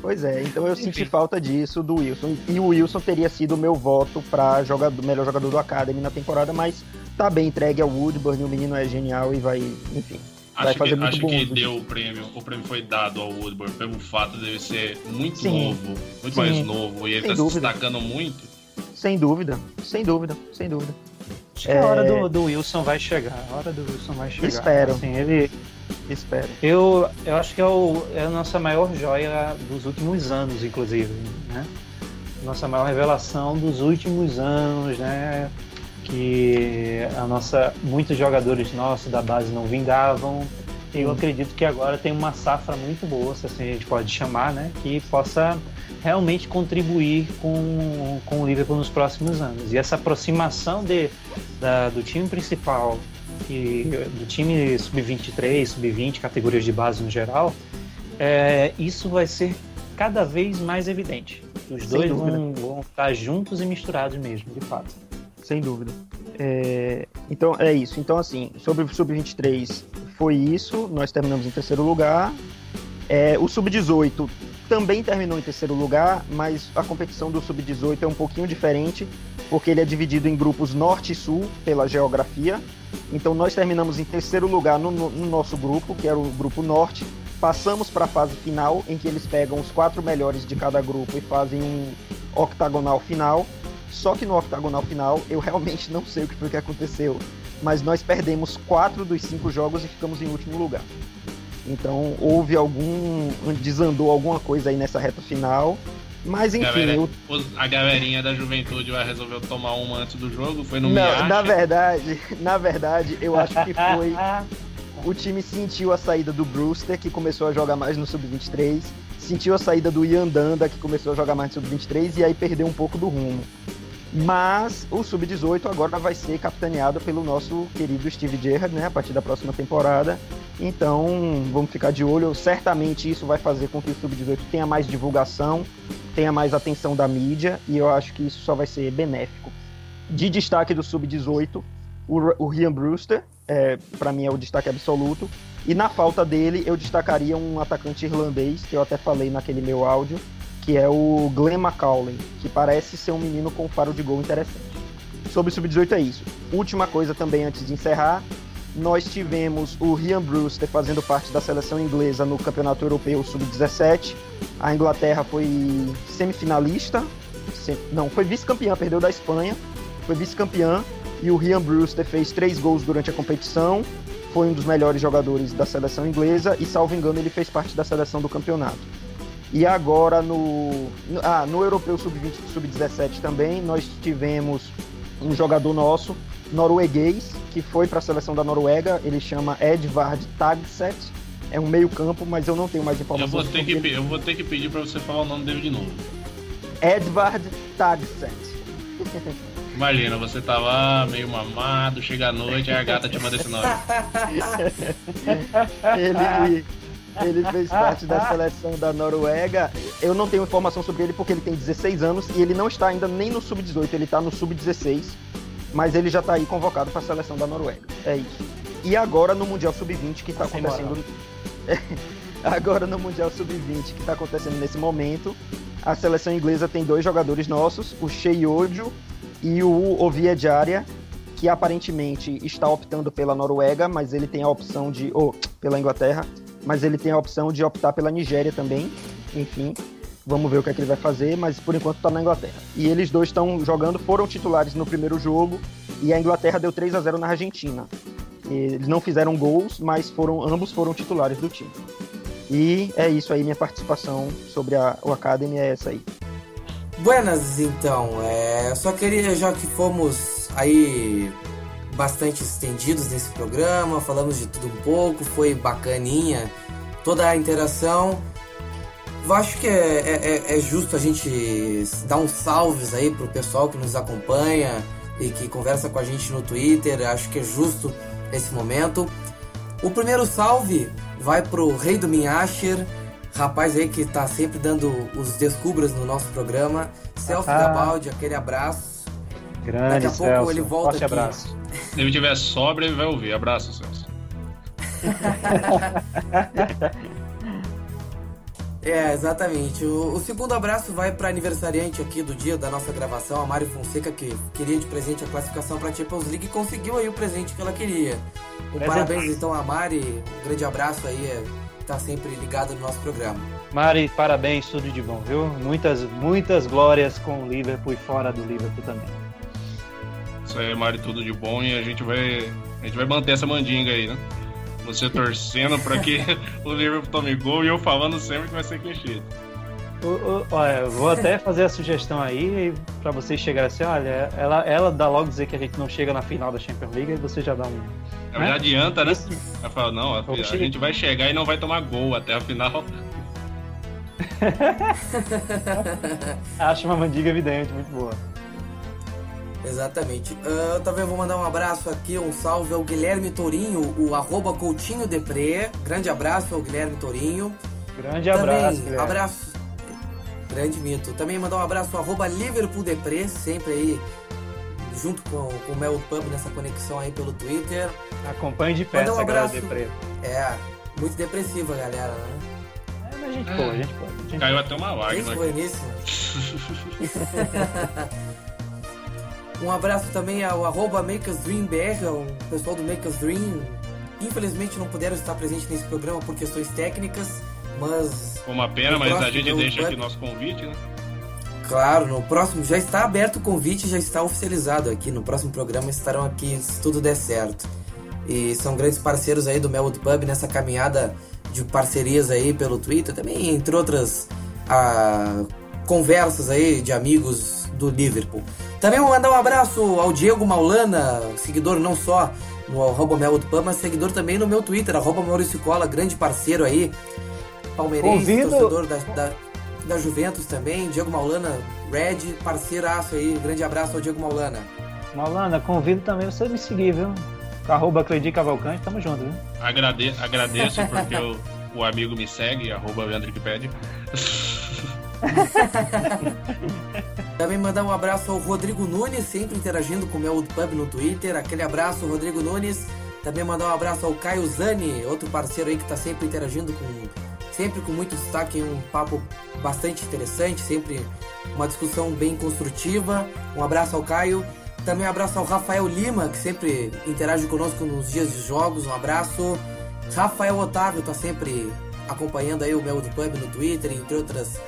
Pois é, então eu Enfim. senti falta disso do Wilson. E o Wilson teria sido o meu voto para jogador, melhor jogador do Academy na temporada, mas tá bem entregue ao Woodburn, o menino é genial e vai, enfim. Acho vai fazer que, muito acho bom que deu o prêmio, o prêmio foi dado ao Woodburn pelo fato de ele ser muito Sim. novo, muito Sim. mais novo, e ele Sem tá dúvida. se destacando muito. Sem dúvida, sem dúvida, sem dúvida. Acho que a hora do, é. do, Wilson vai chegar. A hora do Wilson vai chegar. Espero. Assim, ele. Espero. Eu, eu acho que é, o, é a nossa maior joia dos últimos anos, inclusive. Né? Nossa maior revelação dos últimos anos, né? Que a nossa, muitos jogadores nossos da base não vingavam. Eu acredito que agora tem uma safra muito boa, se assim a gente pode chamar, né? Que possa realmente contribuir com, com o Liverpool nos próximos anos. E essa aproximação de, da, do time principal e do time sub-23, sub-20, categorias de base no geral, é, isso vai ser cada vez mais evidente. Os Sem dois vão, vão, estar juntos e misturados mesmo, de fato. Sem dúvida. É, então é isso. Então assim, sobre o sub-23 foi isso. Nós terminamos em terceiro lugar. É, o sub-18 também terminou em terceiro lugar, mas a competição do Sub-18 é um pouquinho diferente, porque ele é dividido em grupos norte e sul pela geografia. Então nós terminamos em terceiro lugar no, no nosso grupo, que era o grupo norte. Passamos para a fase final, em que eles pegam os quatro melhores de cada grupo e fazem um octagonal final. Só que no octagonal final, eu realmente não sei o que foi que aconteceu, mas nós perdemos quatro dos cinco jogos e ficamos em último lugar. Então houve algum. desandou alguma coisa aí nessa reta final. Mas enfim. Galera, eu... A galerinha da juventude vai resolver tomar uma antes do jogo? Foi no Não, Na verdade, na verdade, eu acho que foi. o time sentiu a saída do Brewster, que começou a jogar mais no Sub-23. Sentiu a saída do Ian Danda, que começou a jogar mais no Sub-23, e aí perdeu um pouco do rumo. Mas o Sub-18 agora vai ser capitaneado pelo nosso querido Steve Gerrard, né? A partir da próxima temporada. Então, vamos ficar de olho. Certamente isso vai fazer com que o Sub-18 tenha mais divulgação, tenha mais atenção da mídia, e eu acho que isso só vai ser benéfico. De destaque do Sub-18, o, Rian Brewster, é, para mim é o destaque absoluto. E na falta dele, eu destacaria um atacante irlandês, que eu até falei naquele meu áudio, que é o Glenn McCauley, que parece ser um menino com faro de gol interessante. Sobre o Sub-18 é isso. Última coisa também antes de encerrar, nós tivemos o Rian Brewster fazendo parte da seleção inglesa no Campeonato Europeu Sub-17. A Inglaterra foi semifinalista, não, foi vice-campeã, perdeu da Espanha, foi vice-campeã e o Rian Brewster fez três gols durante a competição, foi um dos melhores jogadores da seleção inglesa e, salvo engano, ele fez parte da seleção do campeonato. E agora no, ah, no Europeu Sub-20 Sub-17 também nós tivemos um jogador nosso, norueguês, que foi para a seleção da Noruega, ele chama Edvard Tagset. É um meio-campo, mas eu não tenho mais informações. Eu vou ter, que, ele. eu vou ter que pedir para você falar o nome dele de novo. Edvard Tagset. Imagina, você tá lá meio mamado, chega à noite e a gata te manda esse nome. ele, ele fez parte da seleção da Noruega. Eu não tenho informação sobre ele porque ele tem 16 anos e ele não está ainda nem no sub-18, ele está no sub-16 mas ele já está aí convocado para a seleção da Noruega. É isso. E agora no Mundial Sub-20 que está acontecendo. agora no Mundial Sub-20 que está acontecendo nesse momento, a seleção inglesa tem dois jogadores nossos, o Shea Ojo e o Ovia Diaria, que aparentemente está optando pela Noruega, mas ele tem a opção de. ou pela Inglaterra, mas ele tem a opção de optar pela Nigéria também. Enfim, Vamos ver o que é que ele vai fazer, mas por enquanto está na Inglaterra. E eles dois estão jogando, foram titulares no primeiro jogo e a Inglaterra deu 3 a 0 na Argentina. Eles não fizeram gols, mas foram ambos foram titulares do time. E é isso aí, minha participação sobre a, o Academy é essa aí. Buenas, então. É, só queria, já que fomos aí bastante estendidos nesse programa, falamos de tudo um pouco, foi bacaninha toda a interação eu acho que é, é, é, é justo a gente dar uns salves aí pro pessoal que nos acompanha e que conversa com a gente no Twitter. Acho que é justo esse momento. O primeiro salve vai pro Rei do Minhasher, rapaz aí que tá sempre dando os descubras no nosso programa. Celso ah. Gabaldi, aquele abraço. Grande Daqui a pouco Celso. ele volta Forte aqui. abraço. Se ele tiver sobra, ele vai ouvir. Abraço, Celso. É, exatamente. O, o, segundo abraço vai para aniversariante aqui do dia da nossa gravação, a Mari Fonseca, que queria de presente a classificação para a Champions League e conseguiu aí o presente que ela queria. Um parabéns então a Mari, um grande abraço aí, é, tá sempre ligado no nosso programa. Mari, parabéns, tudo de bom, viu? Muitas, muitas glórias com o Liverpool e fora do Liverpool também. Isso aí, Mari, tudo de bom e a gente vai, a gente vai manter essa mandinga aí, né? Você torcendo para que o Liverpool tome gol e eu falando sempre que vai ser clichê. Olha, vou até fazer a sugestão aí para vocês chegarem assim, olha, ela, ela dá logo dizer que a gente não chega na final da Champions League e você já dá um. Ela né? já adianta, né? Ela fala, não, a, a gente vai chegar e não vai tomar gol até a final. Acho uma mandiga evidente, muito boa. Exatamente. Uh, também vou mandar um abraço aqui, um salve ao Guilherme Tourinho, o arroba Coutinho Depré. Grande abraço ao Guilherme Tourinho. Grande também, abraço. Guilherme. Abraço. Grande mito. Também mandar um abraço ao arroba Liverpool Depré, sempre aí junto com, com o Mel Pub nessa conexão aí pelo Twitter. Acompanhe de perto um abraço. É, muito depressiva, galera, né? É, mas a gente pode, a gente pode. Caiu até uma lágrima. Quem foi nisso? Um abraço também ao arroba MakersDreamBR, ao pessoal do Makers Dream. Infelizmente não puderam estar presentes nesse programa por questões técnicas, mas. Uma pena, mas a gente deixa aqui nosso convite, né? Claro, no próximo já está aberto o convite, já está oficializado aqui. No próximo programa estarão aqui se tudo der certo. E são grandes parceiros aí do Melwood Pub nessa caminhada de parcerias aí pelo Twitter, também entre outras ah, conversas aí de amigos do Liverpool. Também vou mandar um abraço ao Diego Maulana, seguidor não só no arroba Mel do Pan, mas seguidor também no meu Twitter, arroba Maurício Cola, grande parceiro aí, palmeirense, Convido... torcedor da, da, da, Juventus também, Diego Maulana, Red, parceiraço aí, grande abraço ao Diego Maulana. Maulana, convido também você me seguir, viu? Arroba Cleidi Cavalcante, tamo junto, viu? Agrade agradeço porque o, o amigo me segue, arroba Leandro. Também mandar um abraço ao Rodrigo Nunes, sempre interagindo com o meu Pub no Twitter. Aquele abraço, Rodrigo Nunes. Também mandar um abraço ao Caio Zani, outro parceiro aí que está sempre interagindo com. Sempre com muito destaque, um papo bastante interessante, sempre uma discussão bem construtiva. Um abraço ao Caio. Também um abraço ao Rafael Lima, que sempre interage conosco nos dias de jogos. Um abraço. Rafael Otávio está sempre acompanhando aí o Mel do Pub no Twitter, entre outras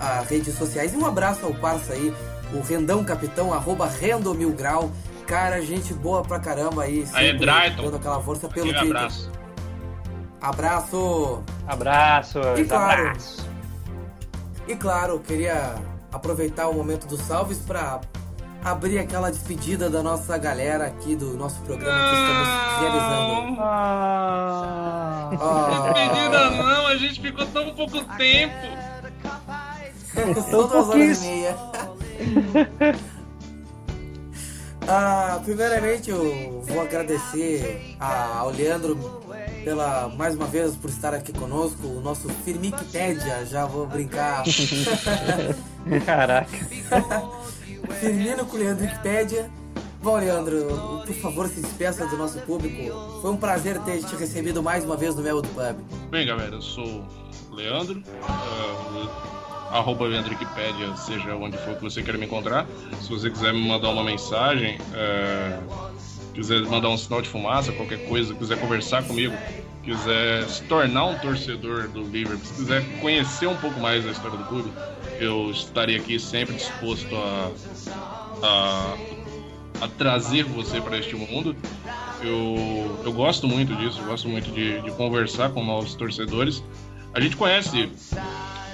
a redes sociais. E um abraço ao parça aí, o Rendão Capitão, arroba Rendo Mil Grau. Cara, gente boa pra caramba aí. Aí, Drayton. Dando aquela força pelo Twitter. Abraço. Abraço. Abraço. E claro, abraço. E claro, queria aproveitar o momento dos salves para abrir aquela despedida da nossa galera aqui do nosso programa que estamos realizando. Ah, ah. Despedida não, a gente ficou tão pouco tempo. São duas horas e meia. ah, primeiramente eu vou agradecer ao Leandro pela mais uma vez por estar aqui conosco, o nosso Firmicpédia, já vou brincar. Caraca. Firmino com o Leandro Wikipédia. Bom, Leandro, por favor, se despeça do nosso público. Foi um prazer ter te recebido mais uma vez no Mel do Pub. Bem, galera, eu sou Leandro. Uh, arroba Wikipedia, seja onde for que você queira me encontrar. Se você quiser me mandar uma mensagem, é, quiser mandar um sinal de fumaça, qualquer coisa, quiser conversar comigo, quiser se tornar um torcedor do Liverpool, se quiser conhecer um pouco mais da história do clube, eu estaria aqui sempre disposto a, a, a trazer você para este mundo. Eu, eu gosto muito disso, gosto muito de, de conversar com novos torcedores. A gente conhece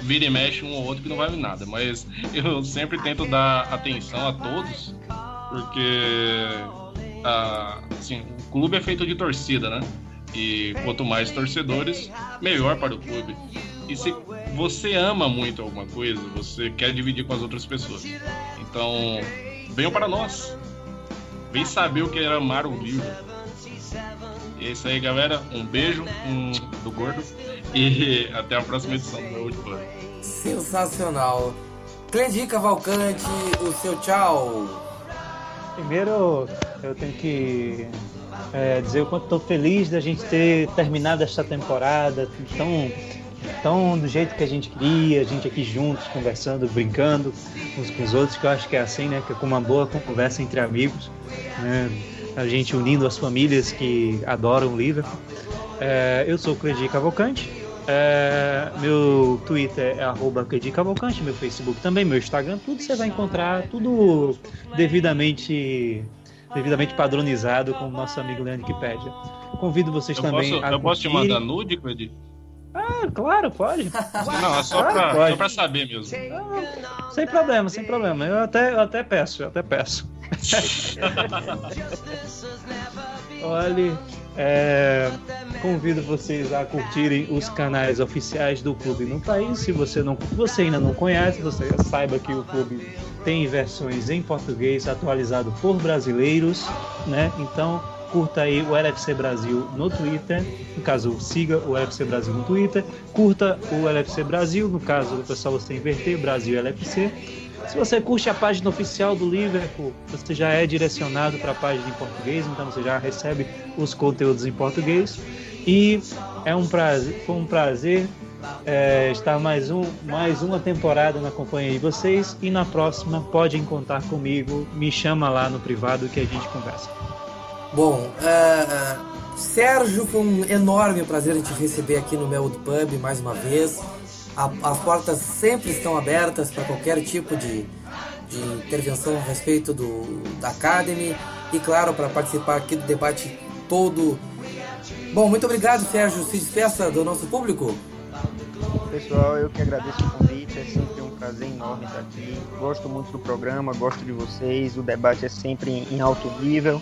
vira e mexe um ou outro que não vale nada, mas eu sempre tento dar atenção a todos, porque a, assim, o clube é feito de torcida, né? E quanto mais torcedores, melhor para o clube. E se você ama muito alguma coisa, você quer dividir com as outras pessoas. Então, venham para nós. Vem saber o que era amar o livro. E é isso aí, galera. Um beijo um, do gordo e até a próxima edição do meu último Sensacional. Clendi Cavalcante, o seu tchau. Primeiro, eu tenho que é, dizer o quanto estou feliz da gente ter terminado esta temporada tão, tão do jeito que a gente queria, a gente aqui juntos, conversando, brincando uns com os outros, que eu acho que é assim, né? Que é como uma boa conversa entre amigos, né? A gente unindo as famílias que adoram o Liverpool. É, eu sou o Cledir Cavalcante, é, meu Twitter é arroba Cavalcante, meu Facebook também, meu Instagram, tudo você vai encontrar, tudo devidamente devidamente padronizado com o nosso amigo Leandro Wikipedia. Convido vocês eu também posso, a Eu posso te mandar nude, Cledir? Ah, claro, pode. Não, é só, ah, pra, pode. só pra saber mesmo. Ah, sem problema, sem problema. Eu até, eu até peço, eu até peço. Olha, é, convido vocês a curtirem os canais oficiais do clube no país. Se você não, você ainda não conhece, você saiba que o clube tem versões em português atualizado por brasileiros, né? Então curta aí o LFC Brasil no Twitter, no caso siga o LFC Brasil no Twitter, curta o LFC Brasil, no caso o pessoal você inverter Brasil LFC se você curte a página oficial do Liverpool, você já é direcionado para a página em português, então você já recebe os conteúdos em português. E é um prazer, foi um prazer é, estar mais, um, mais uma temporada na companhia de vocês. E na próxima podem contar comigo, me chama lá no privado que a gente conversa. Bom, uh, Sérgio, foi um enorme prazer te receber aqui no Melwood Pub mais uma vez. A, as portas sempre estão abertas para qualquer tipo de, de intervenção a respeito do, da Academy e, claro, para participar aqui do debate todo. Bom, muito obrigado, Sérgio. Se despeça do nosso público. Pessoal, eu que agradeço o convite. É sempre um prazer enorme estar aqui. Gosto muito do programa, gosto de vocês. O debate é sempre em alto nível.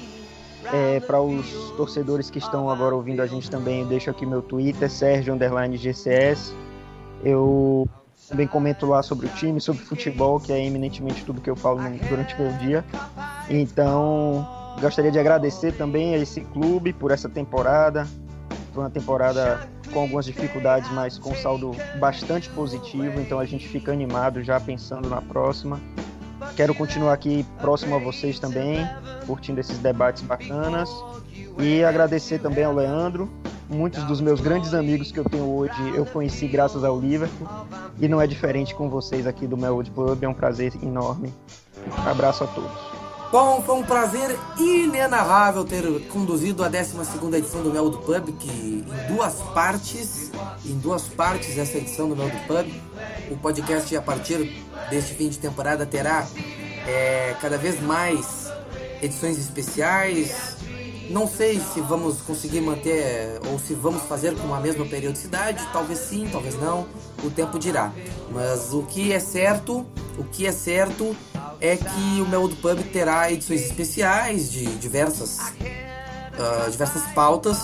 É, para os torcedores que estão agora ouvindo a gente também, eu deixo aqui meu Twitter, Sérgio GCS. Eu também comento lá sobre o time, sobre futebol, que é eminentemente tudo que eu falo durante o meu dia. Então, gostaria de agradecer também a esse clube por essa temporada. Foi uma temporada com algumas dificuldades, mas com um saldo bastante positivo, então a gente fica animado já pensando na próxima. Quero continuar aqui próximo a vocês também, curtindo esses debates bacanas. E agradecer também ao Leandro muitos dos meus grandes amigos que eu tenho hoje eu conheci graças ao Liverpool e não é diferente com vocês aqui do Melwood Pub. É um prazer enorme. Abraço a todos. Bom, foi um prazer inenarrável ter conduzido a 12 edição do Melwood Pub, que em duas partes, em duas partes essa edição do Melwood Pub. O podcast a partir deste fim de temporada terá é, cada vez mais edições especiais, não sei se vamos conseguir manter ou se vamos fazer com a mesma periodicidade, talvez sim, talvez não, o tempo dirá. Mas o que é certo, o que é certo é que o Melwood Pub terá edições especiais de diversas uh, diversas pautas.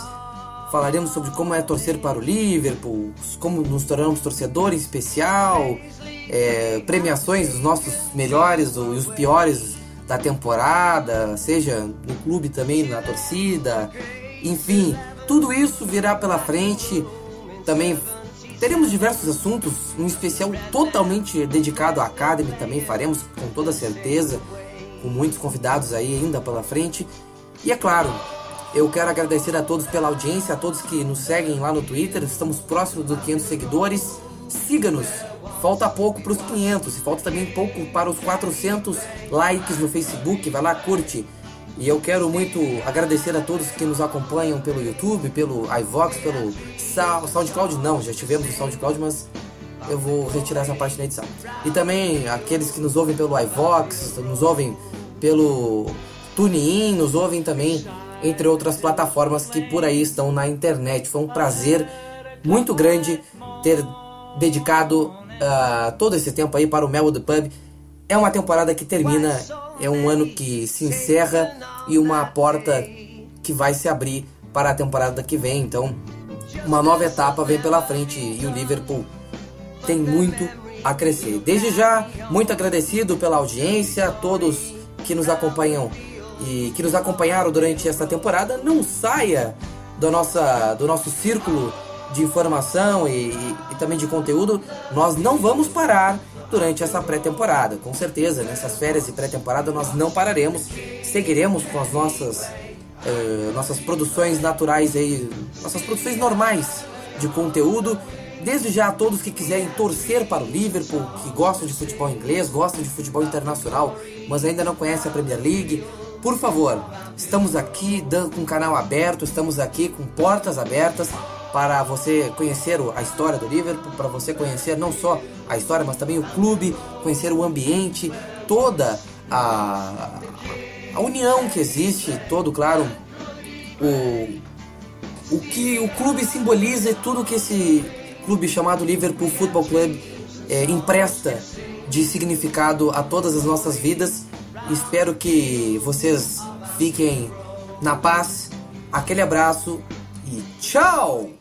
Falaremos sobre como é torcer para o Liverpool, como nos tornamos torcedor em especial, é, premiações dos nossos melhores e os piores da temporada, seja no clube também, na torcida, enfim, tudo isso virá pela frente. Também teremos diversos assuntos, um especial totalmente dedicado à Academy também faremos com toda certeza, com muitos convidados aí ainda pela frente. E é claro, eu quero agradecer a todos pela audiência, a todos que nos seguem lá no Twitter, estamos próximos dos 500 seguidores. Siga-nos Falta pouco para os 500 e falta também pouco para os 400 likes no Facebook. Vai lá, curte. E eu quero muito agradecer a todos que nos acompanham pelo YouTube, pelo iVox, pelo SoundCloud. Não, já tivemos o SoundCloud, mas eu vou retirar essa parte da edição. E também aqueles que nos ouvem pelo iVox, nos ouvem pelo TuneIn, nos ouvem também entre outras plataformas que por aí estão na internet. Foi um prazer muito grande ter dedicado uh, todo esse tempo aí para o Mel do Pub. É uma temporada que termina, é um ano que se encerra e uma porta que vai se abrir para a temporada que vem. Então, uma nova etapa vem pela frente e o Liverpool tem muito a crescer. Desde já, muito agradecido pela audiência, a todos que nos acompanham e que nos acompanharam durante esta temporada. Não saia do, nossa, do nosso círculo de informação e, e, e também de conteúdo. Nós não vamos parar durante essa pré-temporada, com certeza. Nessas férias de pré-temporada nós não pararemos, seguiremos com as nossas uh, nossas produções naturais aí, nossas produções normais de conteúdo. Desde já a todos que quiserem torcer para o Liverpool, que gostam de futebol inglês, gostam de futebol internacional, mas ainda não conhecem a Premier League, por favor, estamos aqui com o canal aberto, estamos aqui com portas abertas para você conhecer a história do Liverpool, para você conhecer não só a história, mas também o clube, conhecer o ambiente, toda a, a união que existe, todo, claro, o, o que o clube simboliza e tudo que esse clube chamado Liverpool Football Club é, empresta de significado a todas as nossas vidas. Espero que vocês fiquem na paz. Aquele abraço e tchau!